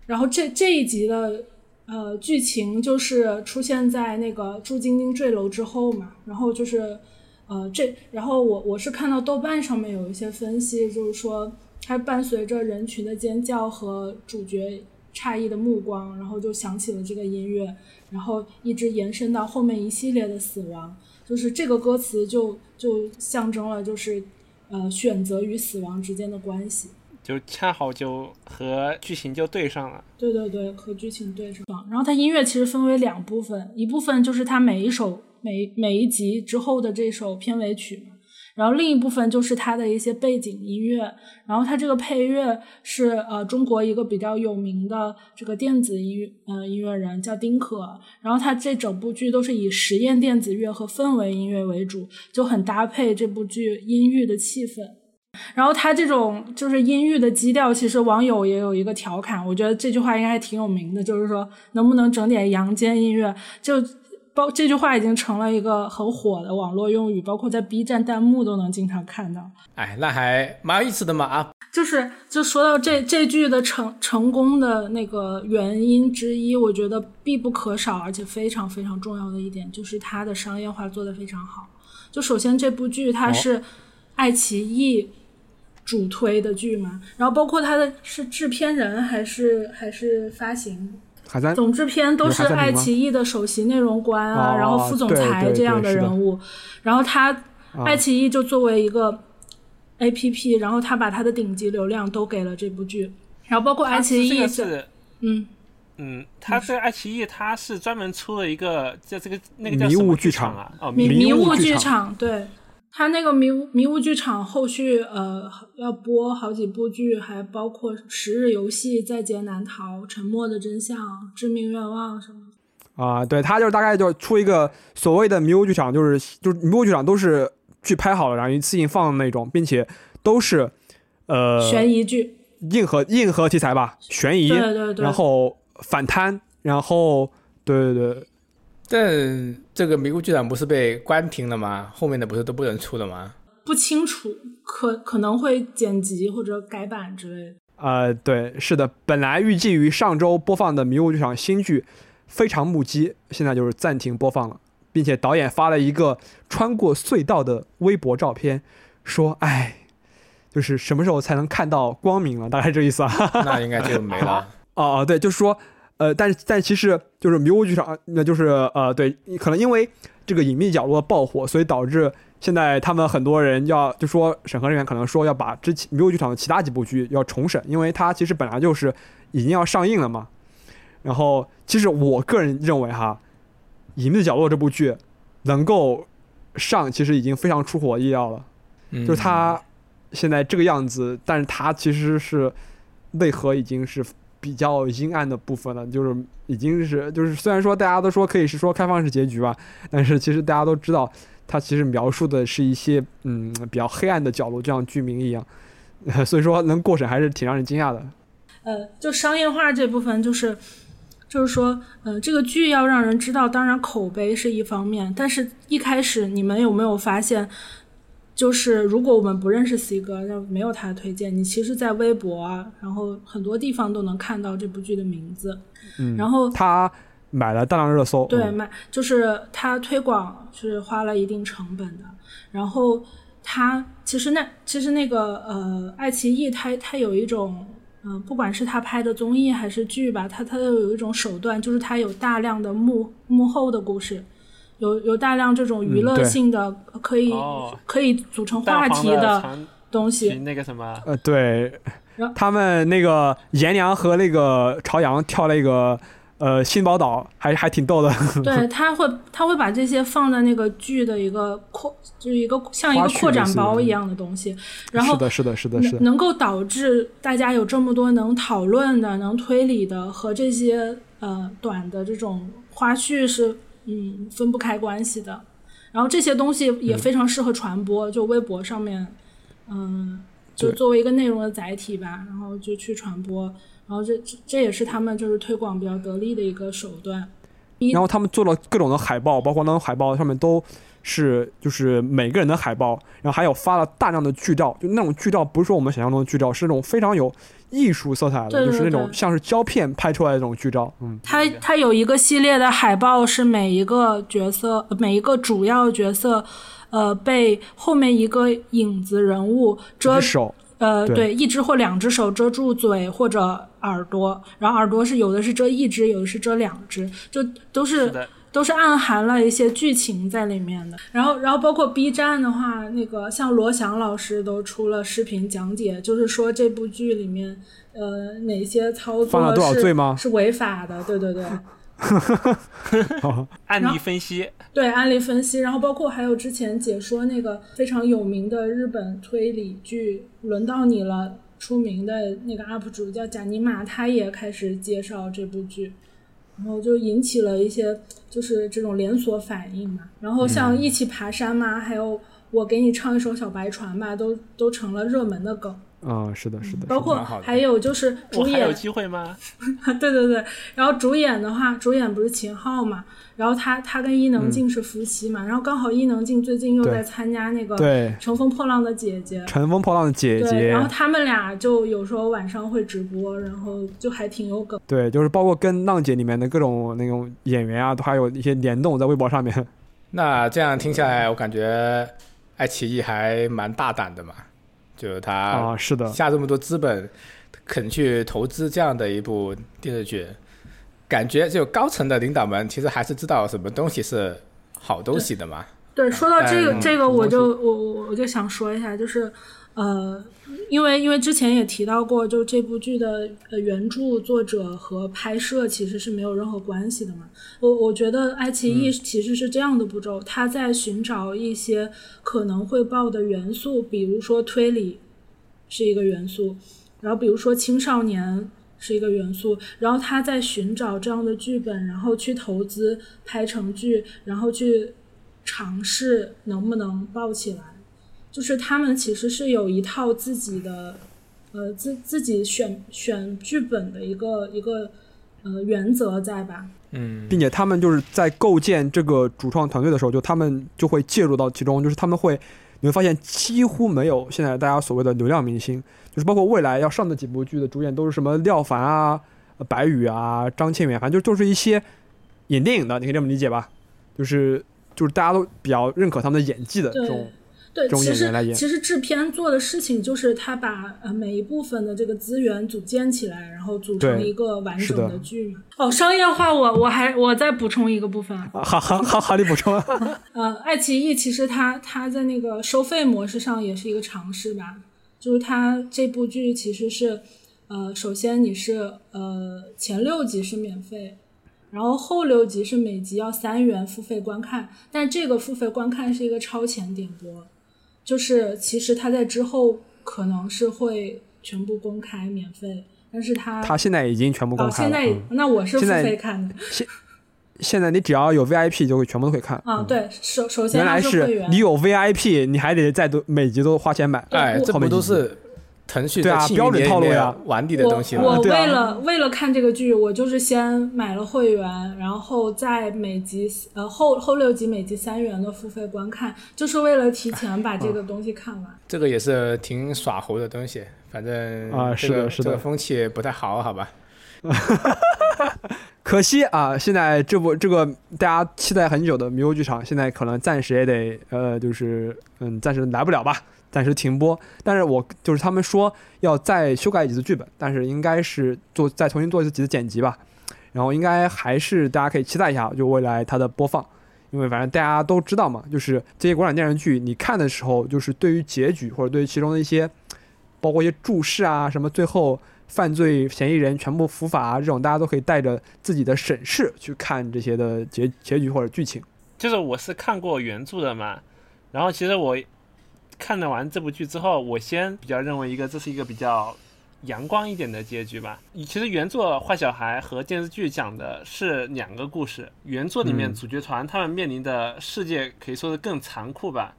然后这这一集的。呃，剧情就是出现在那个朱晶晶坠楼之后嘛，然后就是，呃，这，然后我我是看到豆瓣上面有一些分析，就是说它伴随着人群的尖叫和主角诧异的目光，然后就响起了这个音乐，然后一直延伸到后面一系列的死亡，就是这个歌词就就象征了就是，呃，选择与死亡之间的关系。就恰好就和剧情就对上了。对对对，和剧情对上。然后它音乐其实分为两部分，一部分就是它每一首每每一集之后的这首片尾曲。然后另一部分就是它的一些背景音乐，然后它这个配乐是呃中国一个比较有名的这个电子音乐呃音乐人叫丁可，然后他这整部剧都是以实验电子乐和氛围音乐为主，就很搭配这部剧阴郁的气氛。然后他这种就是阴郁的基调，其实网友也有一个调侃，我觉得这句话应该还挺有名的，就是说能不能整点阳间音乐就。包这句话已经成了一个很火的网络用语，包括在 B 站弹幕都能经常看到。哎，那还蛮有意思的嘛啊！就是就说到这这句的成成功的那个原因之一，我觉得必不可少而且非常非常重要的一点，就是它的商业化做得非常好。就首先这部剧它是爱奇艺主推的剧嘛，然后包括他的是制片人还是还是发行。总制片都是爱奇艺的首席内容官啊，然后副总裁这样的人物，然后他爱奇艺就作为一个 A P P，然后他把他的顶级流量都给了这部剧，然后包括爱奇艺是嗯。嗯，他是爱奇艺，他是专门出了一个叫这个那个叫迷雾剧场啊，哦迷迷雾剧场对。他那个迷迷雾剧场后续呃要播好几部剧，还包括《十日游戏》《在劫难逃》《沉默的真相》《致命愿望》什么啊，对他就是大概就出一个所谓的迷雾剧场，就是就是迷雾剧场都是剧拍好了，然后一次性放的那种，并且都是呃悬疑剧，硬核硬核题材吧，悬疑，对对对，然后反贪，然后对对对。但这个迷雾剧场不是被关停了吗？后面的不是都不能出了吗？不清楚，可可能会剪辑或者改版之类的。呃，对，是的，本来预计于上周播放的迷雾剧场新剧《非常目击》，现在就是暂停播放了，并且导演发了一个穿过隧道的微博照片，说：“哎，就是什么时候才能看到光明了？大概这意思啊。”那应该就没了。哦哦，对，就是说。呃，但是但其实就是迷雾剧场，那就是呃，对，可能因为这个隐秘角落爆火，所以导致现在他们很多人要就说审核人员可能说要把之前迷雾剧场的其他几部剧要重审，因为它其实本来就是已经要上映了嘛。然后其实我个人认为哈，隐秘角落这部剧能够上，其实已经非常出乎我意料了。就是它现在这个样子，但是它其实是内核已经是。比较阴暗的部分了，就是已经是就是虽然说大家都说可以是说开放式结局吧，但是其实大家都知道，它其实描述的是一些嗯比较黑暗的角落，就像剧名一样，所以说能过审还是挺让人惊讶的。呃，就商业化这部分，就是就是说，呃，这个剧要让人知道，当然口碑是一方面，但是一开始你们有没有发现？就是如果我们不认识 C 哥，那没有他的推荐，你其实，在微博啊，然后很多地方都能看到这部剧的名字。嗯，然后他买了大量热搜。对，买就是他推广是花了一定成本的。然后他其实那其实那个呃，爱奇艺他他有一种嗯，不管是他拍的综艺还是剧吧，他他都有一种手段，就是他有大量的幕幕后的故事。有有大量这种娱乐性的可以可以组成话题的东西，那个什么呃对，他们那个颜良和那个朝阳跳那个呃新宝岛还还挺逗的。对他会他会把这些放在那个剧的一个扩就是一个像一个扩展包一样的东西，然后是的是的是的是能够导致大家有这么多能讨论的能推理的和这些呃短的这种花絮是。嗯，分不开关系的。然后这些东西也非常适合传播，就微博上面，嗯，就作为一个内容的载体吧，然后就去传播。然后这这也是他们就是推广比较得力的一个手段。然后他们做了各种的海报，包括那种海报上面都。是，就是每个人的海报，然后还有发了大量的剧照，就那种剧照不是说我们想象中的剧照，是那种非常有艺术色彩的，就是那种像是胶片拍出来的那种剧照。嗯，它它有一个系列的海报，是每一个角色，每一个主要角色，呃，被后面一个影子人物遮手，呃，对，一只或两只手遮住嘴或者耳朵，然后耳朵是有的是遮一只，有的是遮两只，就都是。都是暗含了一些剧情在里面的。然后，然后包括 B 站的话，那个像罗翔老师都出了视频讲解，就是说这部剧里面，呃，哪些操作是是违法的？对对对。案例分析，对案例分析，然后包括还有之前解说那个非常有名的日本推理剧《轮到你了》，出名的那个 UP 主叫贾尼玛，他也开始介绍这部剧，然后就引起了一些就是这种连锁反应嘛。然后像一起爬山嘛，还有我给你唱一首小白船吧，都都成了热门的梗。啊，是的，是的，包括还有就是主演有机会吗？对对对，然后主演的话，主演不是秦昊嘛，然后他他跟伊能静是夫妻嘛，然后刚好伊能静最近又在参加那个《乘风破浪的姐姐》，乘风破浪的姐姐，然后他们俩就有时候晚上会直播，然后就还挺有梗。对，就是包括跟浪姐里面的各种那种演员啊，都还有一些联动在微博上面。那这样听下来，我感觉爱奇艺还蛮大胆的嘛。就是他啊，是的，下这么多资本，肯去投资这样的一部电视剧，感觉就高层的领导们其实还是知道什么东西是好东西的嘛。对，说到这个，这个我就我我我就想说一下，就是。呃，因为因为之前也提到过，就这部剧的呃原著作者和拍摄其实是没有任何关系的嘛。我我觉得爱奇艺其实是这样的步骤，他在寻找一些可能会爆的元素，比如说推理是一个元素，然后比如说青少年是一个元素，然后他在寻找这样的剧本，然后去投资拍成剧，然后去尝试能不能爆起来。就是他们其实是有一套自己的，呃，自自己选选剧本的一个一个呃原则在吧？嗯，并且他们就是在构建这个主创团队的时候，就他们就会介入到其中，就是他们会你会发现几乎没有现在大家所谓的流量明星，就是包括未来要上的几部剧的主演都是什么廖凡啊、白宇啊、张倩远，反正就就是一些演电影的，你可以这么理解吧？就是就是大家都比较认可他们的演技的这种。对，其实其实制片做的事情就是他把呃每一部分的这个资源组建起来，然后组成一个完整的剧嘛。哦，商业化，我我还我再补充一个部分。好好好好，你补充。呃，爱奇艺其实它它在那个收费模式上也是一个尝试吧，就是它这部剧其实是呃，首先你是呃前六集是免费，然后后六集是每集要三元付费观看，但这个付费观看是一个超前点播。就是其实他在之后可能是会全部公开免费，但是他他现在已经全部公开了。现在那我是付费看的。现现在你只要有 VIP 就会全部都可以看。啊，对，首首先原来是你有 VIP，你还得再多每集都花钱买。哎，这不都是？腾讯对啊，标准套路呀，玩你的东西。我为了为了看这个剧，我就是先买了会员，然后在每集呃后后六集每集三元的付费观看，就是为了提前把这个东西看完。这个也是挺耍猴的东西，反正啊是的，是的，风气不太好，好吧。可惜啊，现在这部这个大家期待很久的迷雾剧场，现在可能暂时也得呃，就是嗯，暂时来不了吧。暂时停播，但是我就是他们说要再修改几次剧本，但是应该是做再重新做一次几次剪辑吧，然后应该还是大家可以期待一下，就未来它的播放，因为反正大家都知道嘛，就是这些国产电视剧你看的时候，就是对于结局或者对于其中的一些，包括一些注释啊，什么最后犯罪嫌疑人全部伏法啊这种，大家都可以带着自己的审视去看这些的结结局或者剧情。就是我是看过原著的嘛，然后其实我。看了完这部剧之后，我先比较认为一个这是一个比较阳光一点的结局吧。其实原作《坏小孩》和电视剧讲的是两个故事。原作里面主角团他们面临的世界可以说是更残酷吧。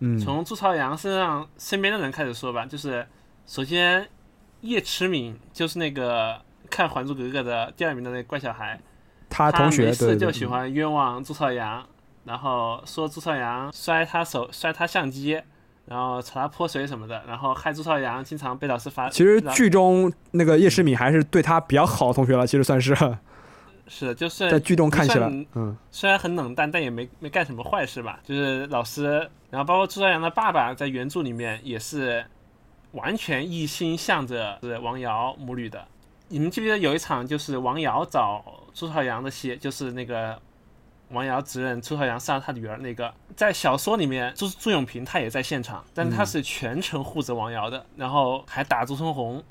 嗯。从朱朝阳身上身边的人开始说吧，就是首先叶迟敏就是那个看《还珠格格》的第二名的那个怪小孩，他同学没事就喜欢冤枉朱朝阳。然后说朱朝阳摔他手摔他相机，然后朝他泼水什么的，然后害朱朝阳经常被老师罚。其实剧中那个叶诗敏还是对他比较好的同学了，其实算是。是，就是在剧中看起来，嗯，虽然很冷淡，但也没没干什么坏事吧。就是老师，然后包括朱朝阳的爸爸在原著里面也是完全一心向着是王瑶母女的。你们记不记得有一场就是王瑶找朱朝阳的戏，就是那个。王瑶指认朱朝阳杀了他女儿那个，在小说里面朱朱永平他也在现场，但他是全程护着王瑶的，然后还打朱春红，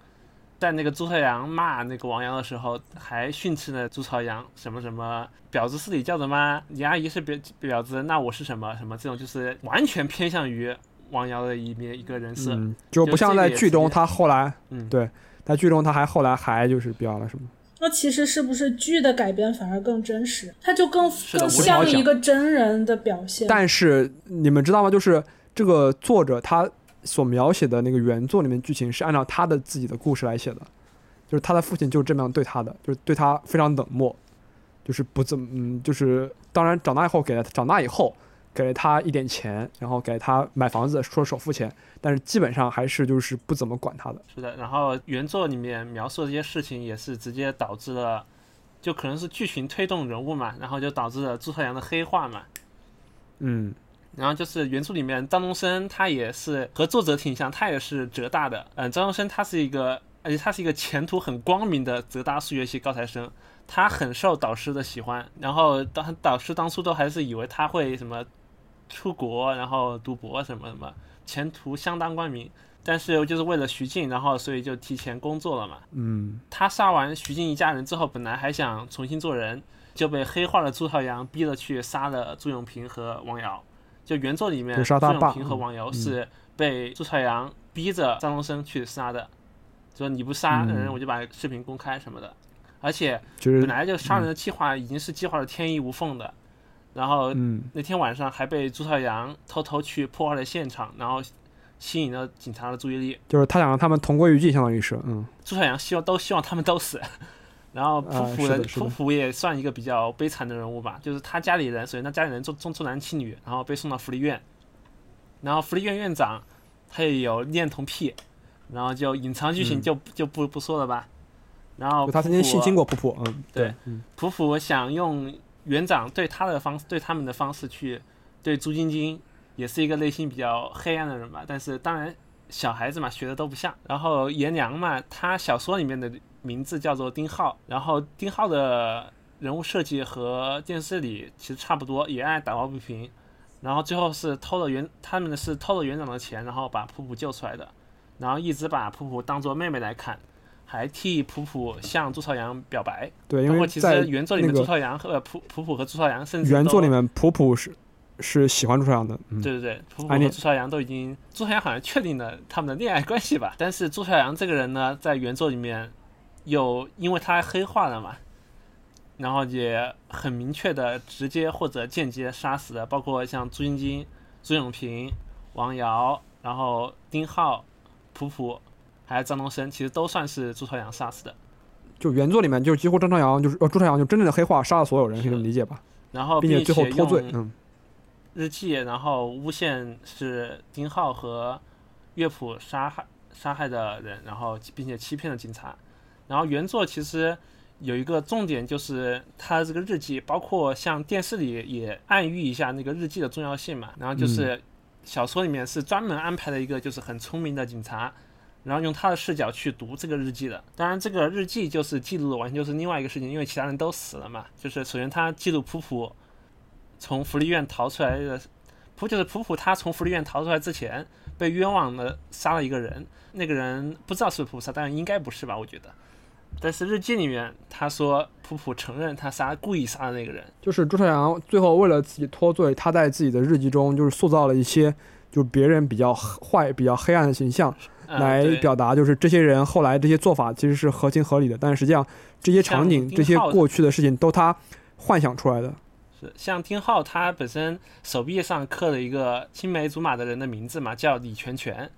在那个朱朝阳骂那个王瑶的时候，还训斥了朱朝阳什么什么婊子是你叫的吗？你阿姨是婊婊子，那我是什么什么？这种就是完全偏向于王瑶的一面一个人设，就不像在剧中他后来，嗯，对，在剧中他还后来还就是表了什么。那其实是不是剧的改编反而更真实？它就更更像一个真人的表现。但是你们知道吗？就是这个作者他所描写的那个原作里面剧情是按照他的自己的故事来写的，就是他的父亲就是这么样对他的，就是对他非常冷漠，就是不怎么嗯，就是当然长大以后给了长大以后。给了他一点钱，然后给他买房子，说首付钱，但是基本上还是就是不怎么管他的。是的，然后原作里面描述的这些事情也是直接导致了，就可能是剧情推动人物嘛，然后就导致了朱朝阳的黑化嘛。嗯，然后就是原著里面张东升他也是和作者挺像，他也是浙大的。嗯，张东升他是一个，而且他是一个前途很光明的浙大数学系高材生，他很受导师的喜欢，然后当导师当初都还是以为他会什么。出国，然后读博什么什么，前途相当光明。但是就是为了徐静，然后所以就提前工作了嘛。嗯。他杀完徐静一家人之后，本来还想重新做人，就被黑化的朱朝阳逼着去杀了朱永平和王瑶。就原作里面，朱永平和王瑶是被朱朝阳逼着张东升去杀的，说你不杀人，我就把视频公开什么的。而且本来就杀人的计划已经是计划的天衣无缝的。然后那天晚上还被朱朝阳偷偷去破坏了现场，然后吸引了警察的注意力。就是他想让他们同归于尽，相当于是，嗯。朱朝阳希望都希望他们都死。然后普普的普普也算一个比较悲惨的人物吧，就是他家里人，首先他家里人重重重男轻女，然后被送到福利院，然后福利院院长他也有恋童癖，然后就隐藏剧情就就不不说了吧。然后他曾经性侵过普普，嗯，对，普普想用。园长对他的方对他们的方式去对朱晶晶也是一个内心比较黑暗的人吧，但是当然小孩子嘛学的都不像。然后颜良嘛，他小说里面的名字叫做丁浩，然后丁浩的人物设计和电视里其实差不多，也爱打抱不平。然后最后是偷了园他们是偷了园长的钱，然后把普普救出来的，然后一直把普普当做妹妹来看。还替普普向朱朝阳表白，对，因为其实原作里面朱朝阳和普普普和朱朝阳甚至原作里面普普是是喜欢朱朝阳的，对对对，普普和朱朝阳都已经朱朝阳好像确定了他们的恋爱关系吧，但是朱朝阳这个人呢，在原作里面有因为他黑化了嘛，然后也很明确的直接或者间接杀死了，包括像朱晶晶、朱永平、王瑶，然后丁浩、普普。还有张东升，其实都算是朱朝阳杀死的。就原作里面，就几乎张朝阳就是呃朱朝阳就真正的黑化，杀了所有人，可以这么理解吧？然后并且最后脱罪，嗯。日记，然后诬陷是丁浩和乐谱杀害杀害的人，然后并且欺骗了警察。然后原作其实有一个重点，就是他这个日记，包括像电视里也暗喻一下那个日记的重要性嘛。然后就是小说里面是专门安排了一个就是很聪明的警察。然后用他的视角去读这个日记的，当然这个日记就是记录的完全就是另外一个事情，因为其他人都死了嘛。就是首先他记录普普从福利院逃出来的，普就是普普他从福利院逃出来之前被冤枉的杀了一个人，那个人不知道是不是普杀，但应该不是吧？我觉得。但是日记里面他说普普承认他杀故意杀的那个人，就是朱朝阳最后为了自己脱罪，他在自己的日记中就是塑造了一些就别人比较坏、比较黑暗的形象。来表达，就是这些人后来这些做法其实是合情合理的，但是实际上这些场景、这些过去的事情都他幻想出来的。是像丁浩，他本身手臂上刻了一个青梅竹马的人的名字嘛，叫李全全，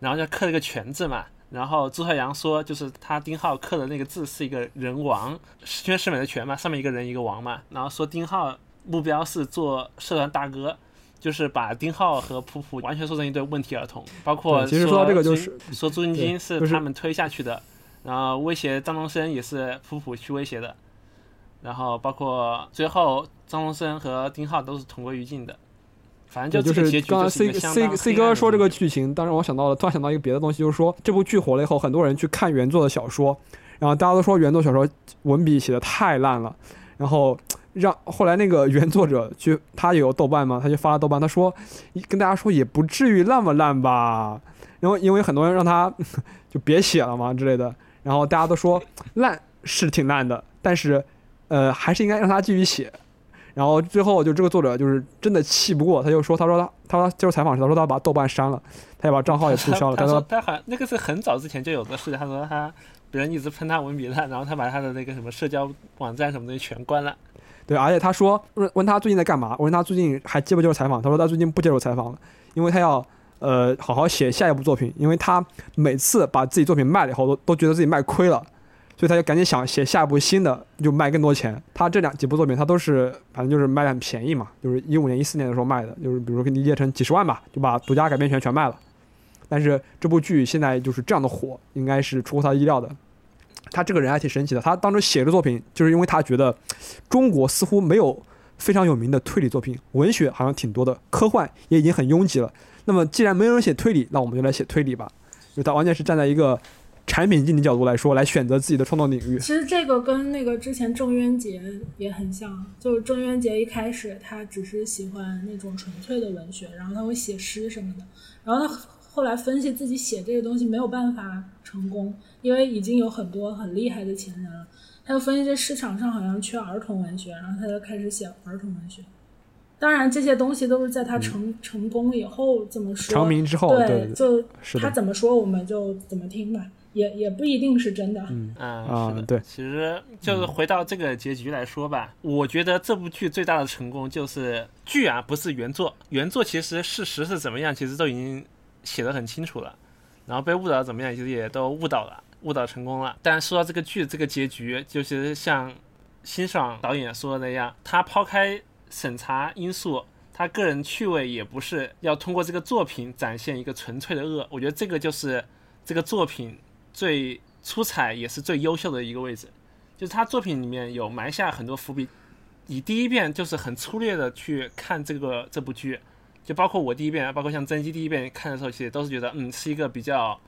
然后就刻了个全字嘛。然后朱太阳说，就是他丁浩刻的那个字是一个人王，十全十美的全嘛，上面一个人一个王嘛。然后说丁浩目标是做社团大哥。就是把丁浩和普普完全说成一对问题儿童，包括其实说这个就是说朱晶晶是他们推下去的，然后威胁张东升也是普普去威胁的，然后包括最后张东升和丁浩都是同归于尽的，反正就是刚刚 C C C 哥说这个剧情，当时我想到了，突然想到一个别的东西，就是说这部剧火了以后，很多人去看原作的小说，然后大家都说原作小说文笔写的太烂了。然后让后来那个原作者去，他有豆瓣嘛，他就发了豆瓣，他说跟大家说也不至于那么烂吧。然后因为很多人让他就别写了嘛之类的，然后大家都说烂是挺烂的，但是呃还是应该让他继续写。然后最后就这个作者就是真的气不过，他就说他说他他说接受采访时他说他把豆瓣删了，他也把账号也注销了。他说他好那个是很早之前就有的事，他说他别人一直喷他文笔烂，然后他把他的那个什么社交网站什么东西全关了。对，而且他说问问他最近在干嘛，我问他最近还接不接受采访，他说他最近不接受采访了，因为他要呃好好写下一部作品，因为他每次把自己作品卖了以后都都觉得自己卖亏了。所以他就赶紧想写下一部新的，就卖更多钱。他这两几部作品，他都是反正就是卖的很便宜嘛，就是一五年、一四年的时候卖的，就是比如说可以理解成几十万吧，就把独家改编权全卖了。但是这部剧现在就是这样的火，应该是出乎他意料的。他这个人还挺神奇的，他当时写的作品，就是因为他觉得中国似乎没有非常有名的推理作品，文学好像挺多的，科幻也已经很拥挤了。那么既然没有人写推理，那我们就来写推理吧。就他完全是站在一个。产品经理角度来说，来选择自己的创作领域。其实这个跟那个之前郑渊洁也很像，就是郑渊洁一开始他只是喜欢那种纯粹的文学，然后他会写诗什么的，然后他后来分析自己写这个东西没有办法成功，因为已经有很多很厉害的前人了，他就分析这市场上好像缺儿童文学，然后他就开始写儿童文学。当然这些东西都是在他成成功以后怎么说？成名之后，对，就他怎么说我们就怎么听吧。也也不一定是真的。嗯啊，对，其实就是回到这个结局来说吧，我觉得这部剧最大的成功就是剧啊，不是原作，原作其实事实是怎么样，其实都已经写的很清楚了，然后被误导怎么样，其实也都误导了，误导成功了。但说到这个剧这个结局，就是像欣赏导演说的那样，他抛开审查因素，他个人趣味也不是要通过这个作品展现一个纯粹的恶，我觉得这个就是这个作品。最出彩也是最优秀的一个位置，就是他作品里面有埋下很多伏笔。你第一遍就是很粗略的去看这个这部剧，就包括我第一遍，包括像甄姬第一遍看的时候，其实都是觉得嗯是一个比较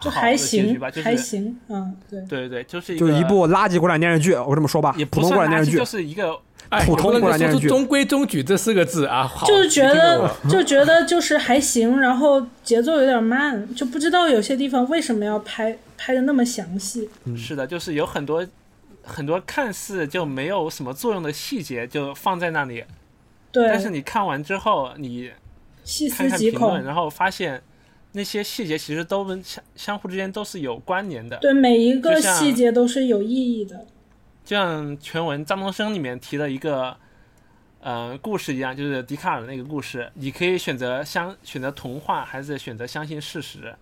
就还行吧，就还行，嗯，对对对，就是就是一部垃圾国产电视剧，我这么说吧，也普通国产电视剧就是一个。普通国产电视剧，中规中矩这四个字啊，就是觉得就觉得就是还行，然后节奏有点慢，就不知道有些地方为什么要拍拍的那么详细。是的，就是有很多很多看似就没有什么作用的细节就放在那里，对。但是你看完之后，你细思极恐，然后发现那些细节其实都跟相相互之间都是有关联的。对，每一个细节都是有意义的。就像全文张东升里面提的一个，呃，故事一样，就是笛卡尔的那个故事，你可以选择相选择童话，还是选择相信事实，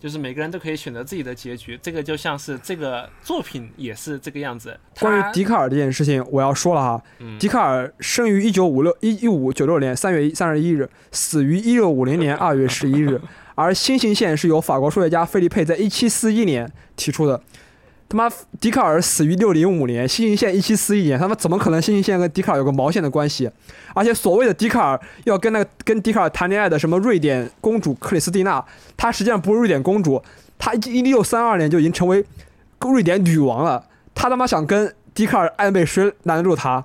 就是每个人都可以选择自己的结局。这个就像是这个作品也是这个样子。关于笛卡尔这件事情，我要说了哈，笛卡尔生于一九五六一一五九六年三月三十一日，死于一六五零年二月十一日，而新型线是由法国数学家费利佩在一七四一年提出的。他妈，笛卡尔死于六零五年，新型线一七四一年，他妈怎么可能新型线跟笛卡尔有个毛线的关系？而且所谓的笛卡尔要跟那个跟笛卡尔谈恋爱的什么瑞典公主克里斯蒂娜，她实际上不是瑞典公主，她一六三二年就已经成为瑞典女王了。她他妈想跟笛卡尔暧昧，谁拦得住她？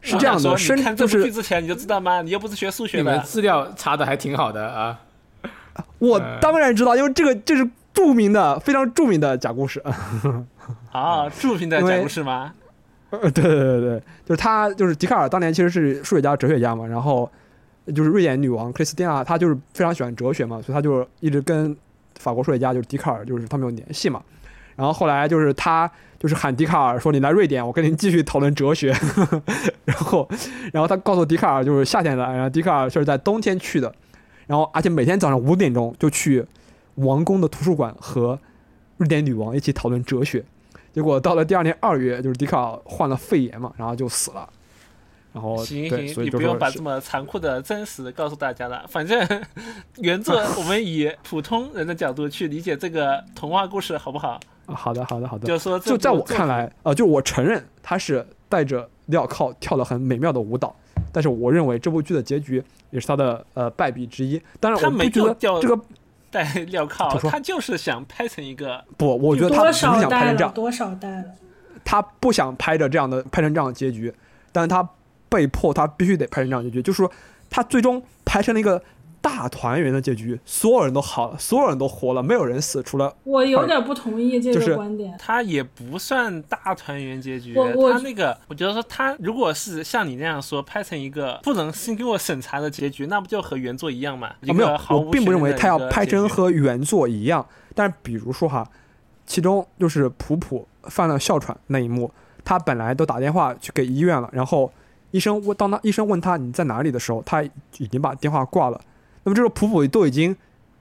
是这样的，你看这部剧之前你就知道吗？你又不是学数学的。你们资料查的还挺好的啊。我当然知道，因为这个这是。著名的非常著名的假故事 啊，著名的假故事吗？呃，对对对对，就是他，就是笛卡尔当年其实是数学家、哲学家嘛，然后就是瑞典女王克里斯蒂娜，她就是非常喜欢哲学嘛，所以她就一直跟法国数学家就是笛卡尔，就是他们有联系嘛。然后后来就是他就是喊笛卡尔说：“你来瑞典，我跟您继续讨论哲学。”然后，然后他告诉笛卡尔就是夏天来，然后笛卡尔就是在冬天去的，然后而且每天早上五点钟就去。王宫的图书馆和瑞典女王一起讨论哲学，结果到了第二年二月，就是笛卡尔患了肺炎嘛，然后就死了。然后行行，你不用把这么残酷的真实告诉大家了。反正 原作我们以普通人的角度去理解这个童话故事，好不好？啊，好的，好的，好的。就说，就在我看来，呃，就我承认他是带着镣铐跳了很美妙的舞蹈，但是我认为这部剧的结局也是他的呃败笔之一。当然，我不觉得这个。戴镣铐，他就是想拍成一个不，我觉得他不是想拍成这样。多少代了？他不想拍着这样的拍成这样的结局，但是他被迫他必须得拍成这样结局，就是说他最终拍成了一个。大团圆的结局，所有人都好了，所有人都活了，没有人死，除了我有点不同意这个观点。他也不算大团圆结局，他那个，我觉得说他如果是像你那样说拍成一个不能经过审查的结局，那不就和原作一样吗？没有，我并不认为他要拍成和原作一样。但比如说哈，其中就是普普犯了哮喘那一幕，他本来都打电话去给医院了，然后医生问，当他医生问他你在哪里的时候，他已经把电话挂了。那么这时候普普都已经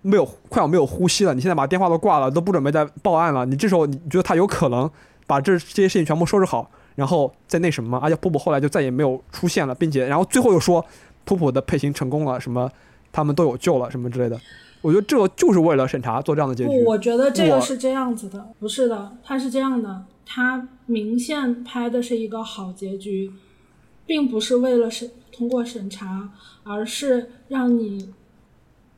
没有快要没有呼吸了，你现在把电话都挂了，都不准备再报案了。你这时候你觉得他有可能把这这些事情全部收拾好，然后再那什么吗？而且普普后来就再也没有出现了，并且然后最后又说普普的配型成功了，什么他们都有救了什么之类的。我觉得这就是为了审查做这样的结局。我觉得这个是这样子的，不是的，他是这样的，他明线拍的是一个好结局，并不是为了审通过审查，而是让你。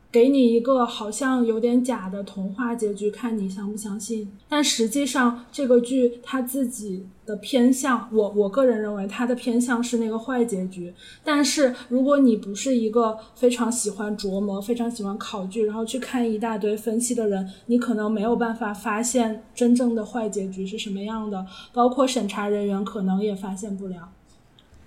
给你一个好像有点假的童话结局，看你相不相信。但实际上，这个剧它自己的偏向，我我个人认为它的偏向是那个坏结局。但是，如果你不是一个非常喜欢琢磨、非常喜欢考据，然后去看一大堆分析的人，你可能没有办法发现真正的坏结局是什么样的。包括审查人员可能也发现不了。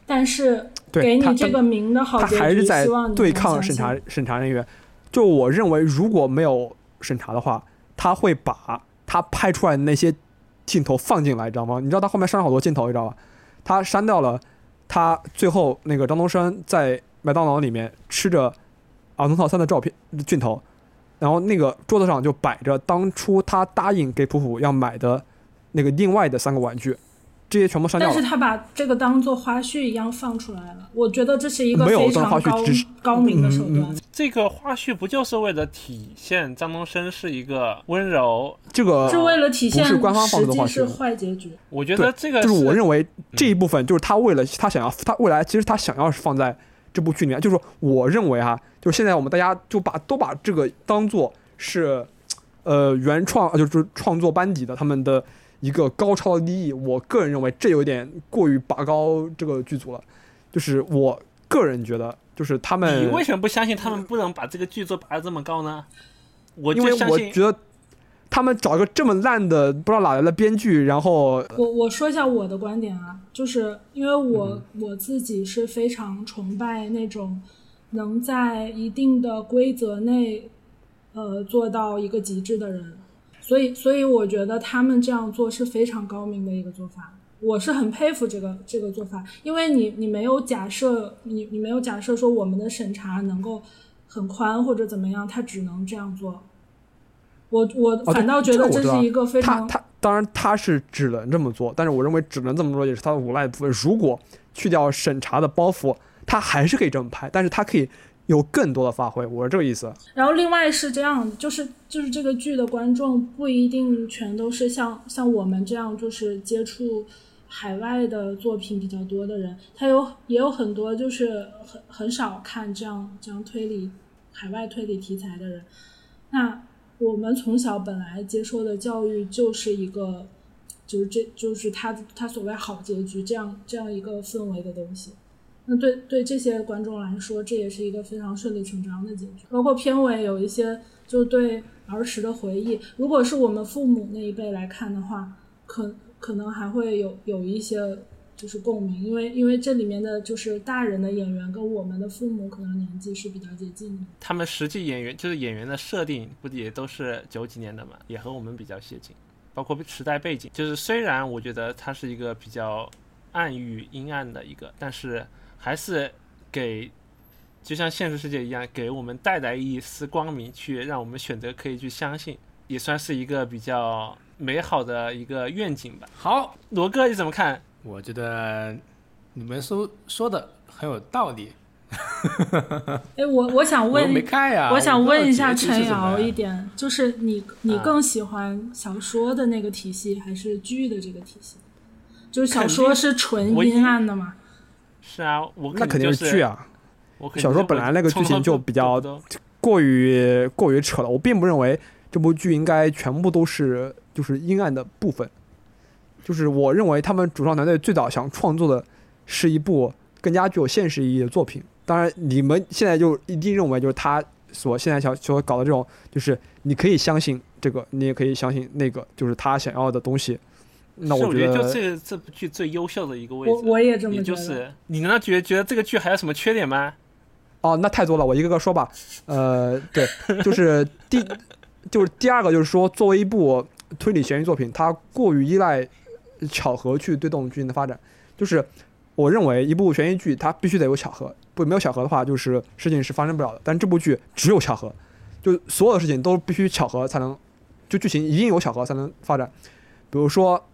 但是，给你这个名的好结局，希望你对抗审查审查人员。就我认为，如果没有审查的话，他会把他拍出来的那些镜头放进来，你知道吗？你知道他后面删了好多镜头，你知道吧？他删掉了他最后那个张东升在麦当劳里面吃着儿童套餐的照片镜头，然后那个桌子上就摆着当初他答应给普普要买的那个另外的三个玩具。这些全部删掉了，但是他把这个当做花絮一样放出来了。我觉得这是一个非常高高明的手段。这个花絮不就是为了体现张东升是一个温柔？这个是为了体现不是官方放的花絮，是坏结局。我觉得这个就是我认为这一部分就是他为了他想要他未来其实他想要是放在这部剧里面，就是我认为哈，就是现在我们大家就把都把这个当做是呃原创就是创作班底的他们的。一个高超的利益，我个人认为这有点过于拔高这个剧组了。就是我个人觉得，就是他们，你为什么不相信他们不能把这个剧作拔得这么高呢？我因为我觉得他们找一个这么烂的不知道哪来的编剧，然后我我说一下我的观点啊，就是因为我我自己是非常崇拜那种能在一定的规则内呃做到一个极致的人。所以，所以我觉得他们这样做是非常高明的一个做法，我是很佩服这个这个做法，因为你你没有假设，你你没有假设说我们的审查能够很宽或者怎么样，他只能这样做。我我反倒觉得这是一个非常他他当然他是只能这么做，但是我认为只能这么做也是他的无赖部分。如果去掉审查的包袱，他还是可以这么拍，但是他可以。有更多的发挥，我是这个意思。然后另外是这样，就是就是这个剧的观众不一定全都是像像我们这样，就是接触海外的作品比较多的人，他有也有很多就是很很少看这样这样推理海外推理题材的人。那我们从小本来接受的教育就是一个，就是这就是他他所谓好结局这样这样一个氛围的东西。那对对这些观众来说，这也是一个非常顺理成章的结局。包括片尾有一些就对儿时的回忆，如果是我们父母那一辈来看的话，可可能还会有有一些就是共鸣，因为因为这里面的就是大人的演员跟我们的父母可能年纪是比较接近的。他们实际演员就是演员的设定，不也都是九几年的嘛，也和我们比较接近。包括时代背景，就是虽然我觉得它是一个比较暗喻阴暗的一个，但是。还是给，就像现实世界一样，给我们带来一丝光明，去让我们选择可以去相信，也算是一个比较美好的一个愿景吧。好，罗哥你怎么看？我觉得你们说说的很有道理。哎，我我想问，没看呀。我想问一下陈瑶一点，就是你你更喜欢小说的那个体系，还是剧的这个体系？就是小说是纯阴暗的吗？是啊，我那肯定是剧啊。小说本来那个剧情就比较过于过于扯了，我并不认为这部剧应该全部都是就是阴暗的部分。就是我认为他们主创团队最早想创作的是一部更加具有现实意义的作品。当然，你们现在就一定认为就是他所现在想所搞的这种，就是你可以相信这个，你也可以相信那个，就是他想要的东西。那我觉得就这这部剧最优秀的一个位置。我我也这么觉得。就是你难道觉得觉得这个剧还有什么缺点吗？哦，那太多了，我一个个说吧。呃，对，就是第 就是第二个，就是说作为一部推理悬疑作品，它过于依赖巧合去推动剧情的发展。就是我认为一部悬疑剧它必须得有巧合，不没有巧合的话，就是事情是发生不了的。但这部剧只有巧合，就所有的事情都必须巧合才能，就剧情一定有巧合才能发展。比如说。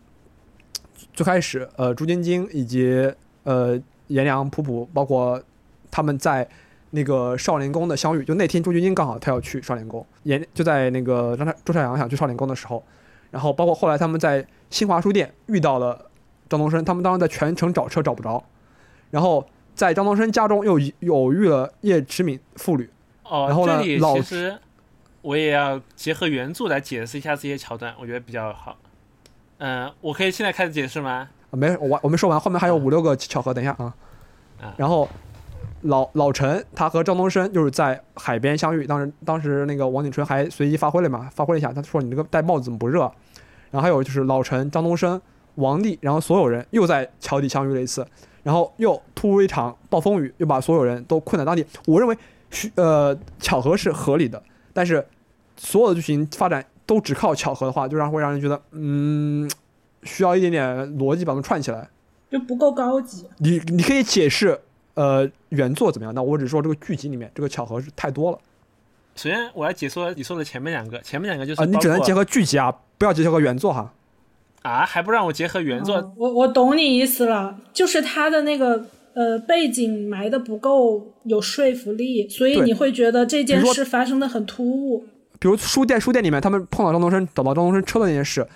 最开始，呃，朱晶晶以及呃颜良、普普，包括他们在那个少年宫的相遇，就那天朱晶晶刚好她要去少年宫，颜就在那个张太周朝阳想去少年宫的时候，然后包括后来他们在新华书店遇到了张东升，他们当时在全城找车找不着，然后在张东升家中又偶遇了叶迟敏父女，哦，然后呢，其实我也要结合原著来解释一下这些桥段，我觉得比较好。嗯，我可以现在开始解释吗？没，我我没说完，后面还有五六个巧合，等一下啊。然后老老陈他和张东升就是在海边相遇，当时当时那个王景春还随机发挥了嘛，发挥了一下，他说你这个戴帽子怎么不热？然后还有就是老陈、张东升、王丽，然后所有人又在桥底相遇了一次，然后又突如一场暴风雨，又把所有人都困在当地。我认为需呃巧合是合理的，但是所有的剧情发展。都只靠巧合的话，就让会让人觉得，嗯，需要一点点逻辑把它们串起来，就不够高级。你你可以解释，呃，原作怎么样？那我只说这个剧集里面这个巧合是太多了。首先，我来解说你说的前面两个，前面两个就是啊，你只能结合剧集啊，不要结合原作哈。啊，还不让我结合原作？我我懂你意思了，就是他的那个呃背景埋的不够有说服力，所以你会觉得这件事发生的很突兀。比如书店，书店里面他们碰到张东升，找到张东升车的那件事，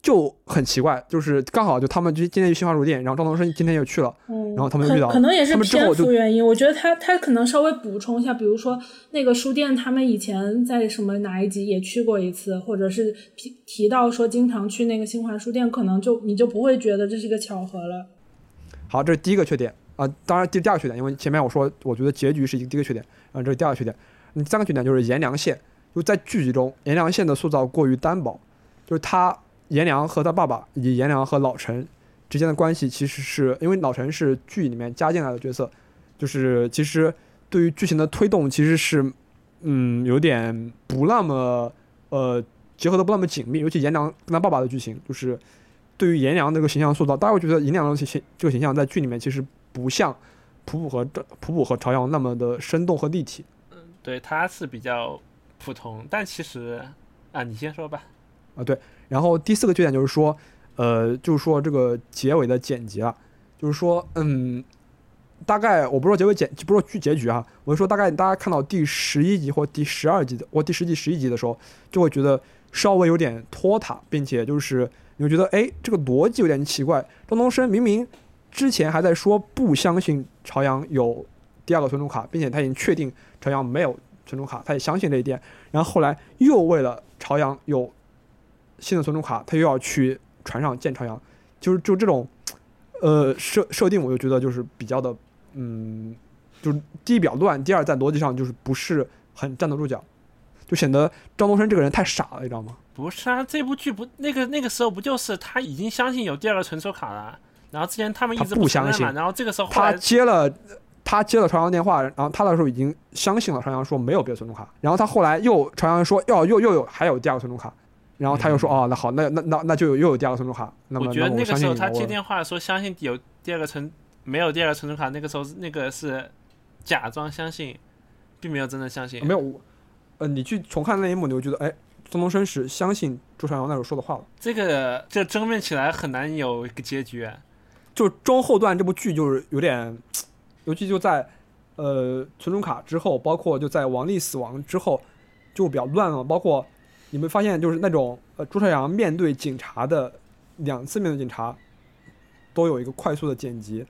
就很奇怪。就是刚好就他们就今天去新华书店，然后张东升今天又去了，然后他们遇到，可能也是篇幅原因。我觉得他他可能稍微补充一下，比如说那个书店，他们以前在什么哪一集也去过一次，或者是提提到说经常去那个新华书店，可能就你就不会觉得这是一个巧合了。好，这是第一个缺点啊。当然，第第二个缺点，因为前面我说我觉得结局是一个第一个缺点，啊，这是第二个缺点。第三个缺点就是颜良线。就在剧集中，颜良宪的塑造过于单薄，就是他颜良和他爸爸以及颜良和老陈之间的关系，其实是因为老陈是剧里面加进来的角色，就是其实对于剧情的推动其实是，嗯，有点不那么呃结合的不那么紧密，尤其颜良跟他爸爸的剧情，就是对于颜良这个形象塑造，大家会觉得颜良的形这个形象在剧里面其实不像普普和普普和朝阳那么的生动和立体。嗯，对，他是比较。普通，但其实啊，你先说吧。啊，对。然后第四个缺点就是说，呃，就是说这个结尾的剪辑了，就是说，嗯，大概我不说结尾剪，不说剧结局啊，我就说大概大家看到第十一集或第十二集的或第十集十一集的时候，就会觉得稍微有点拖沓，并且就是你会觉得，哎，这个逻辑有点奇怪。张东升明明之前还在说不相信朝阳有第二个存储卡，并且他已经确定朝阳没有。存储卡，他也相信这一点，然后后来又为了朝阳有新的存储卡，他又要去船上见朝阳，就是就这种，呃设设定，我就觉得就是比较的，嗯，就是第一比较乱，第二在逻辑上就是不是很站得住脚，就显得张东升这个人太傻了，你知道吗？不是啊，这部剧不那个那个时候不就是他已经相信有第二个存储卡了，然后之前他们一直不相信，然后这个时候他接了。他接了朝阳电话，然后他那时候已经相信了朝阳说没有别的存储卡，然后他后来又朝阳说要又又有还有第二个存储卡，然后他又说哦那好那那那那就有又有第二个存储卡。那么我觉得那个时候他接电话说相信有第二个存没有第二个存储卡，那个时候那个是假装相信，并没有真的相信。没有，呃，你去重看那一幕，你会觉得哎，张东升是相信朱朝阳那时候说的话了。这个这争辩起来很难有一个结局，就中后段这部剧就是有点。尤其就在，呃，存储卡之后，包括就在王丽死亡之后，就比较乱了。包括你们发现，就是那种呃，朱朝阳面对警察的两次面对警察，都有一个快速的剪辑。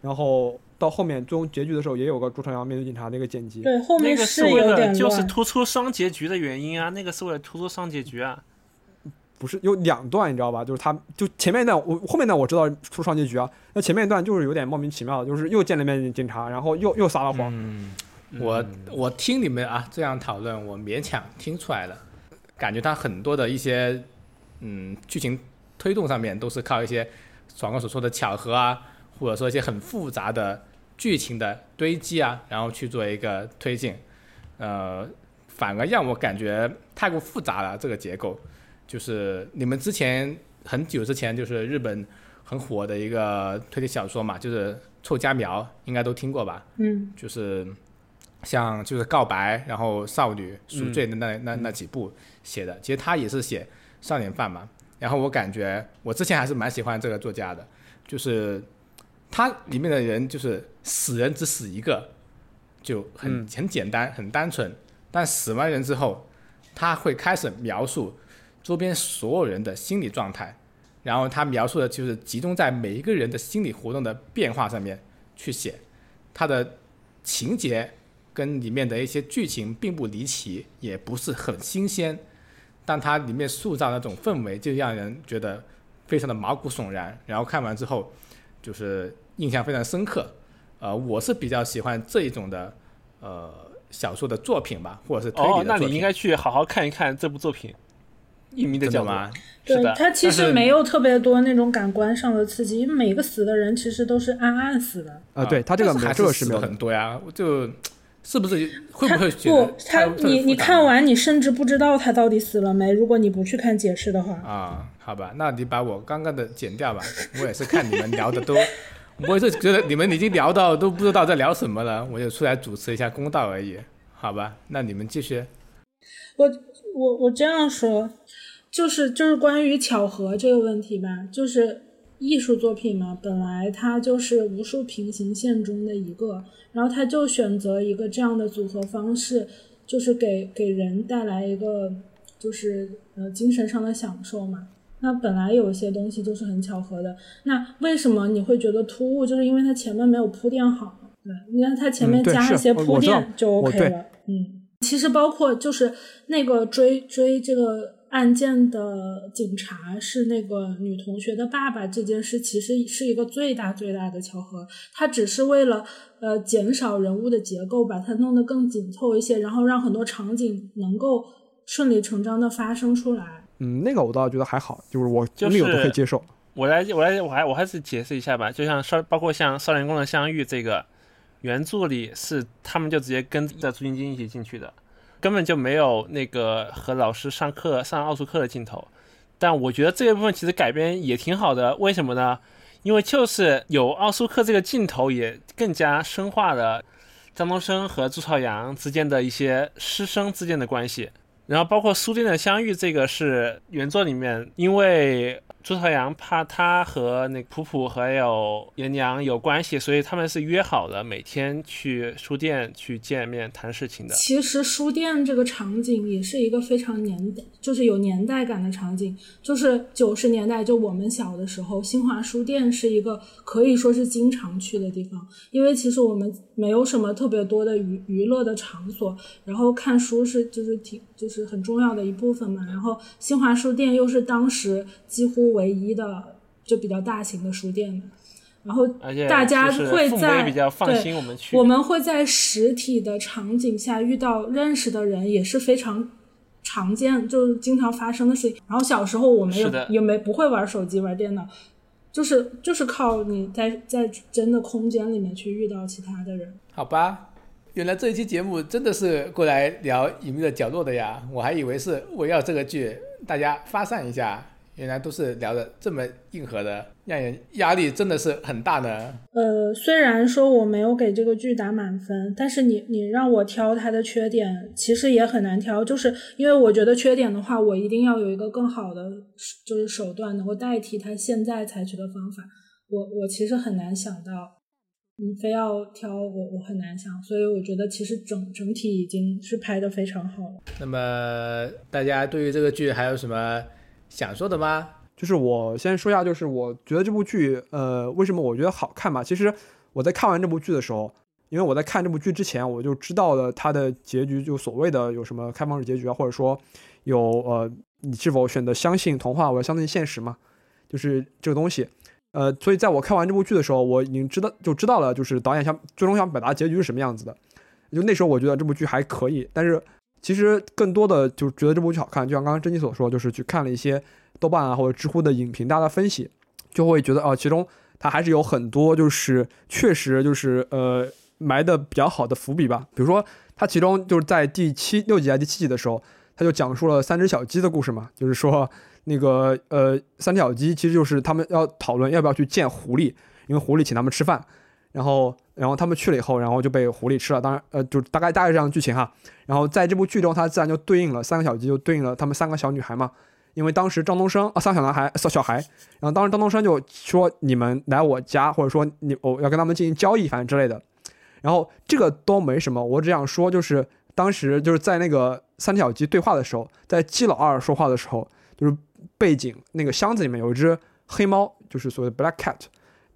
然后到后面最终结局的时候，也有个朱朝阳面对警察的一个剪辑。对，后面是为了就是突出双结局的原因啊，那个是为了突出双结局啊。不是有两段，你知道吧？就是他就前面一段，我后面段我知道出双结局啊，那前面一段就是有点莫名其妙，就是又见了面警察，然后又又撒了谎。嗯，我我听你们啊这样讨论，我勉强听出来了，感觉他很多的一些嗯剧情推动上面都是靠一些爽哥所说的巧合啊，或者说一些很复杂的剧情的堆积啊，然后去做一个推进，呃。反而让我感觉太过复杂了，这个结构，就是你们之前很久之前就是日本很火的一个推理小说嘛，就是臭家苗，应该都听过吧？嗯，就是像就是告白，然后少女赎罪的那那那几部写的，其实他也是写少年犯嘛。然后我感觉我之前还是蛮喜欢这个作家的，就是他里面的人就是死人只死一个，就很很简单，很单纯。但死完人之后，他会开始描述周边所有人的心理状态，然后他描述的就是集中在每一个人的心理活动的变化上面去写，他的情节跟里面的一些剧情并不离奇，也不是很新鲜，但它里面塑造那种氛围就让人觉得非常的毛骨悚然，然后看完之后就是印象非常深刻，呃，我是比较喜欢这一种的，呃。小说的作品吧，或者是推理的作品。哦，那你应该去好好看一看这部作品，《隐秘的角落》。对，他其实没有特别多那种感官上的刺激，因为每个死的人其实都是暗暗死的。啊，对他这个还是死的很多呀，就是不是会不会不他你你看完你甚至不知道他到底死了没？如果你不去看解释的话。啊，好吧，那你把我刚刚的剪掉吧，我也是看你们聊的都。我也是觉得你们已经聊到都不知道在聊什么了，我就出来主持一下公道而已，好吧？那你们继续。我我我这样说，就是就是关于巧合这个问题吧，就是艺术作品嘛，本来它就是无数平行线中的一个，然后他就选择一个这样的组合方式，就是给给人带来一个就是呃精神上的享受嘛。那本来有些东西就是很巧合的，那为什么你会觉得突兀？就是因为它前面没有铺垫好。对，你看它前面加一些铺垫就 OK 了。嗯，其实包括就是那个追追这个案件的警察是那个女同学的爸爸这件事，其实是一个最大最大的巧合。他只是为了呃减少人物的结构，把它弄得更紧凑一些，然后让很多场景能够顺理成章的发生出来。嗯，那个我倒觉得还好，就是我那个都可以接受。我来，我来，我还我还是解释一下吧。就像少，包括像少年宫的相遇这个，原著里是他们就直接跟着朱晶晶一起进去的，根本就没有那个和老师上课上奥数课的镜头。但我觉得这一部分其实改编也挺好的，为什么呢？因为就是有奥数课这个镜头，也更加深化了张东升和朱朝阳之间的一些师生之间的关系。然后包括书店的相遇，这个是原作里面，因为。朱朝阳怕他和那普普还有颜良有关系，所以他们是约好了每天去书店去见面谈事情的。其实书店这个场景也是一个非常年，就是有年代感的场景。就是九十年代，就我们小的时候，新华书店是一个可以说是经常去的地方，因为其实我们没有什么特别多的娱娱乐的场所，然后看书是就是挺就是很重要的一部分嘛。然后新华书店又是当时几乎。唯一的就比较大型的书店然后大家会在对，我们会在实体的场景下遇到认识的人，也是非常常见，就是经常发生的事情。然后小时候我们也也没不会玩手机、玩电脑，就是就是靠你在在真的空间里面去遇到其他的人。好吧，原来这一期节目真的是过来聊隐秘的角落的呀，我还以为是围绕这个剧，大家发散一下。原来都是聊的这么硬核的，让人压力真的是很大呢。呃，虽然说我没有给这个剧打满分，但是你你让我挑它的缺点，其实也很难挑。就是因为我觉得缺点的话，我一定要有一个更好的就是手段能够代替他现在采取的方法。我我其实很难想到，你非要挑我，我很难想。所以我觉得其实整整体已经是拍的非常好了。那么大家对于这个剧还有什么？想说的吗？就是我先说一下，就是我觉得这部剧，呃，为什么我觉得好看吧？其实我在看完这部剧的时候，因为我在看这部剧之前，我就知道了它的结局，就所谓的有什么开放式结局啊，或者说有呃你是否选择相信童话，我要相信现实嘛？就是这个东西。呃，所以在我看完这部剧的时候，我已经知道就知道了，就是导演想最终想表达结局是什么样子的。就那时候我觉得这部剧还可以，但是其实更多的就觉得这部剧好看。就像刚刚珍妮所说，就是去看了一些豆瓣啊或者知乎的影评，大家的分析，就会觉得哦，其中它还是有很多就是确实就是呃埋的比较好的伏笔吧。比如说它其中就是在第七六集还是第七集的时候，他就讲述了三只小鸡的故事嘛，就是说。那个呃，三只小鸡其实就是他们要讨论要不要去见狐狸，因为狐狸请他们吃饭，然后然后他们去了以后，然后就被狐狸吃了。当然，呃，就大概大概这样的剧情哈。然后在这部剧中，它自然就对应了三个小鸡，就对应了他们三个小女孩嘛。因为当时张东升啊，三个小男孩小小孩，然后当时张东升就说你们来我家，或者说你我要跟他们进行交易，反正之类的。然后这个都没什么，我只想说就是当时就是在那个三条鸡对话的时候，在季老二说话的时候，就是。背景那个箱子里面有一只黑猫，就是所谓的 black cat，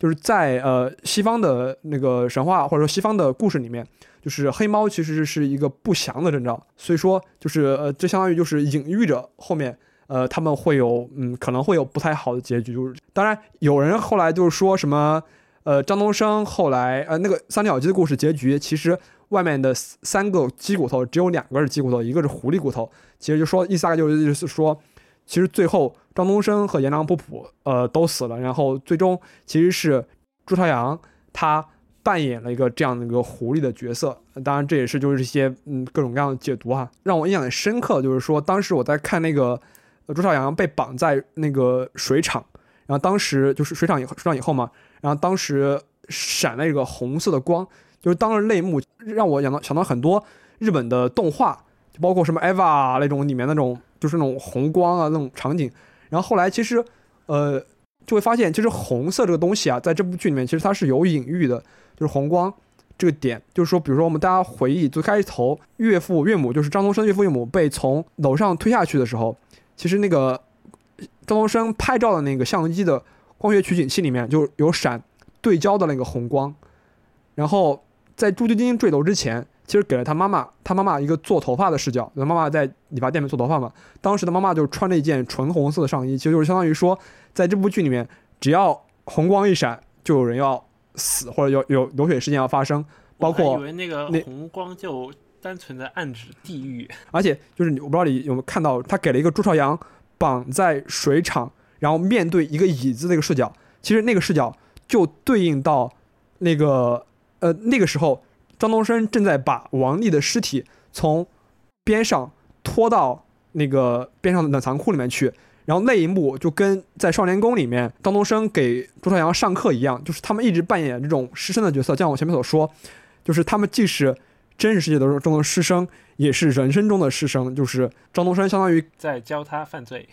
就是在呃西方的那个神话或者说西方的故事里面，就是黑猫其实是一个不祥的征兆，所以说就是呃这相当于就是隐喻着后面呃他们会有嗯可能会有不太好的结局，就是当然有人后来就是说什么呃张东升后来呃那个三角鸡的故事结局，其实外面的三个鸡骨头只有两个是鸡骨头，一个是狐狸骨头，其实就说意思大概就是就是说。其实最后张东升和颜良不普呃都死了，然后最终其实是朱朝阳他扮演了一个这样的一个狐狸的角色。当然这也是就是一些嗯各种各样的解读哈。让我印象很深刻就是说当时我在看那个朱朝阳被绑在那个水厂，然后当时就是水厂以水厂以后嘛，然后当时闪了一个红色的光，就是当时泪目，让我想到想到很多日本的动画，包括什么 EVA 那种里面那种。就是那种红光啊，那种场景，然后后来其实，呃，就会发现，其实红色这个东西啊，在这部剧里面其实它是有隐喻的，就是红光这个点，就是说，比如说我们大家回忆最开头，岳父岳母就是张东升岳父岳母被从楼上推下去的时候，其实那个张东升拍照的那个相机的光学取景器里面就有闪对焦的那个红光，然后在朱晶晶坠楼之前。其实给了他妈妈，他妈妈一个做头发的视角。他妈妈在理发店里面做头发嘛。当时的妈妈就穿着一件纯红色的上衣，其实就是相当于说，在这部剧里面，只要红光一闪，就有人要死或者有有流血事件要发生。包括以为那个红光就单纯的暗指地狱。而且就是我不知道你有没有看到，他给了一个朱朝阳绑在水厂，然后面对一个椅子那个视角。其实那个视角就对应到那个呃那个时候。张东升正在把王丽的尸体从边上拖到那个边上的冷藏库里面去，然后那一幕就跟在《少年宫》里面张东升给朱朝阳上课一样，就是他们一直扮演这种师生的角色。像我前面所说，就是他们既是真实世界的中的师生，也是人生中的师生。就是张东升相当于在教他犯罪，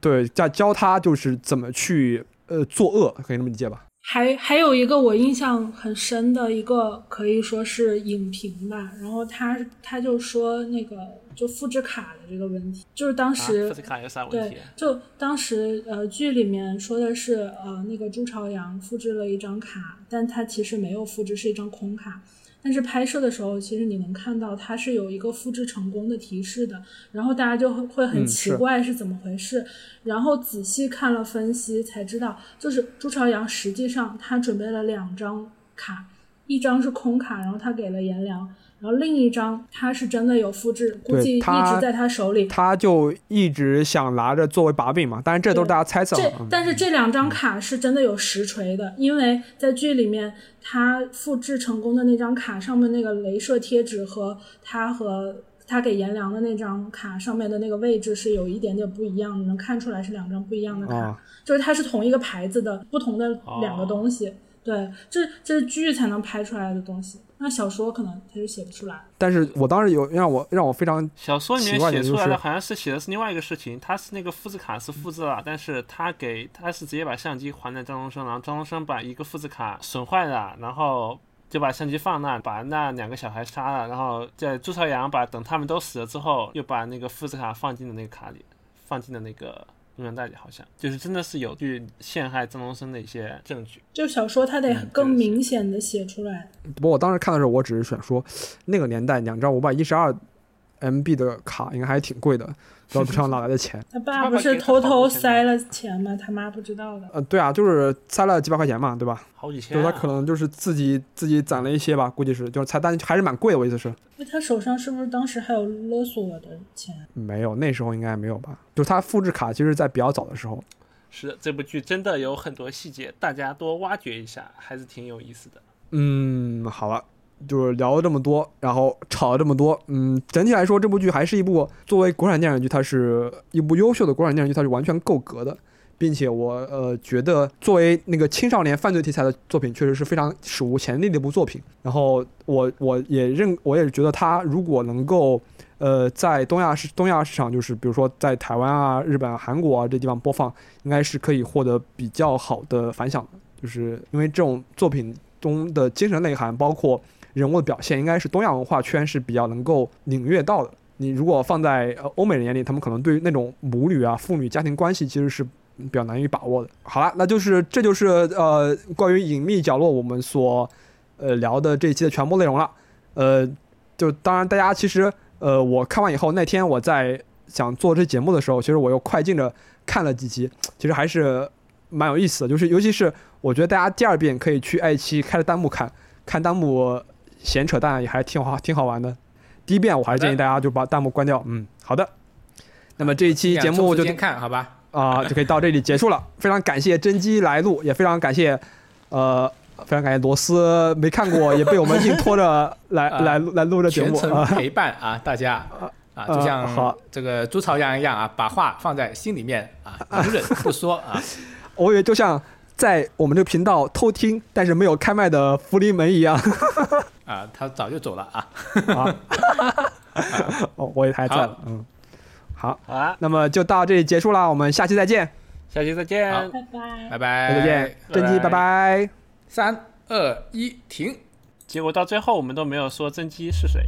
对，在教他就是怎么去呃作恶，可以这么理解吧。还还有一个我印象很深的一个可以说是影评吧，然后他他就说那个就复制卡的这个问题，就是当时复制卡有啥问题？对，就当时呃剧里面说的是呃那个朱朝阳复制了一张卡，但他其实没有复制，是一张空卡。但是拍摄的时候，其实你能看到它是有一个复制成功的提示的，然后大家就会很奇怪是怎么回事，然后仔细看了分析才知道，就是朱朝阳实际上他准备了两张卡，一张是空卡，然后他给了颜良。然后另一张他是真的有复制，估计一直在他手里，他就一直想拿着作为把柄嘛。当然这都是大家猜测。这但是这两张卡是真的有实锤的，因为在剧里面他复制成功的那张卡上面那个镭射贴纸和他和他给颜良的那张卡上面的那个位置是有一点点不一样的，能看出来是两张不一样的卡，就是它是同一个牌子的不同的两个东西。对，这这是剧才能拍出来的东西。那小说可能他就写不出来。但是我当时有让我让我非常小说里面写出来的好像是写的是另外一个事情，他是那个复制卡是复制了，但是他给他是直接把相机还给张东升，然后张东升把一个复制卡损坏了，然后就把相机放那，把那两个小孩杀了，然后在朱朝阳把等他们都死了之后，又把那个复制卡放进了那个卡里，放进了那个。录像带里好像就是真的是有去陷害曾龙生的一些证据，就小说他得更明显的写出来。不过我当时看的时候，我只是想说，那个年代两张五百一十二 MB 的卡应该还挺贵的，不知道哪来的钱。他爸不是偷偷塞了钱吗？他妈不知道的。呃，对啊，就是塞了几百块钱嘛，对吧？好几千。就他可能就是自己自己攒了一些吧，估计是，就是才但还是蛮贵的，我意思是。那他手上是不是当时还有勒索我的钱？没有，那时候应该没有吧？就是他复制卡，其实在比较早的时候。是的，这部剧真的有很多细节，大家多挖掘一下，还是挺有意思的。嗯，好了。就是聊了这么多，然后吵了这么多，嗯，整体来说，这部剧还是一部作为国产电视剧，它是一部优秀的国产电视剧，它是完全够格的，并且我呃觉得作为那个青少年犯罪题材的作品，确实是非常史无前例的一部作品。然后我我也认，我也觉得它如果能够呃在东亚市东亚市场，就是比如说在台湾啊、日本、韩国啊这地方播放，应该是可以获得比较好的反响的，就是因为这种作品中的精神内涵，包括。人物的表现应该是东亚文化圈是比较能够领略到的。你如果放在呃欧美人眼里，他们可能对于那种母女啊、父女家庭关系其实是比较难以把握的。好了，那就是这就是呃关于隐秘角落我们所呃聊的这一期的全部内容了。呃，就当然大家其实呃我看完以后，那天我在想做这节目的时候，其实我又快进着看了几集，其实还是蛮有意思的。就是尤其是我觉得大家第二遍可以去爱奇艺开着弹幕看，看弹幕。闲扯淡也还挺好，挺好玩的。第一遍我还是建议大家就把弹幕关掉。嗯，好的。那么这一期节目就先看好吧。啊，就可以到这里结束了。非常感谢真姬来录，也非常感谢，呃，非常感谢罗斯没看过也被我们硬拖着 来来来录的节目啊，陪伴啊大家 啊，就像这个朱朝阳一样啊，把话放在心里面啊，不忍不说啊。我也就像。在我们这个频道偷听，但是没有开麦的福临门一样，啊，他早就走了啊！哦，我也还在了，嗯，好，好，那么就到这里结束了，我们下期再见，下期再见，拜拜，拜拜，再见，甄姬，拜拜，三二一停，结果到最后我们都没有说甄姬是谁。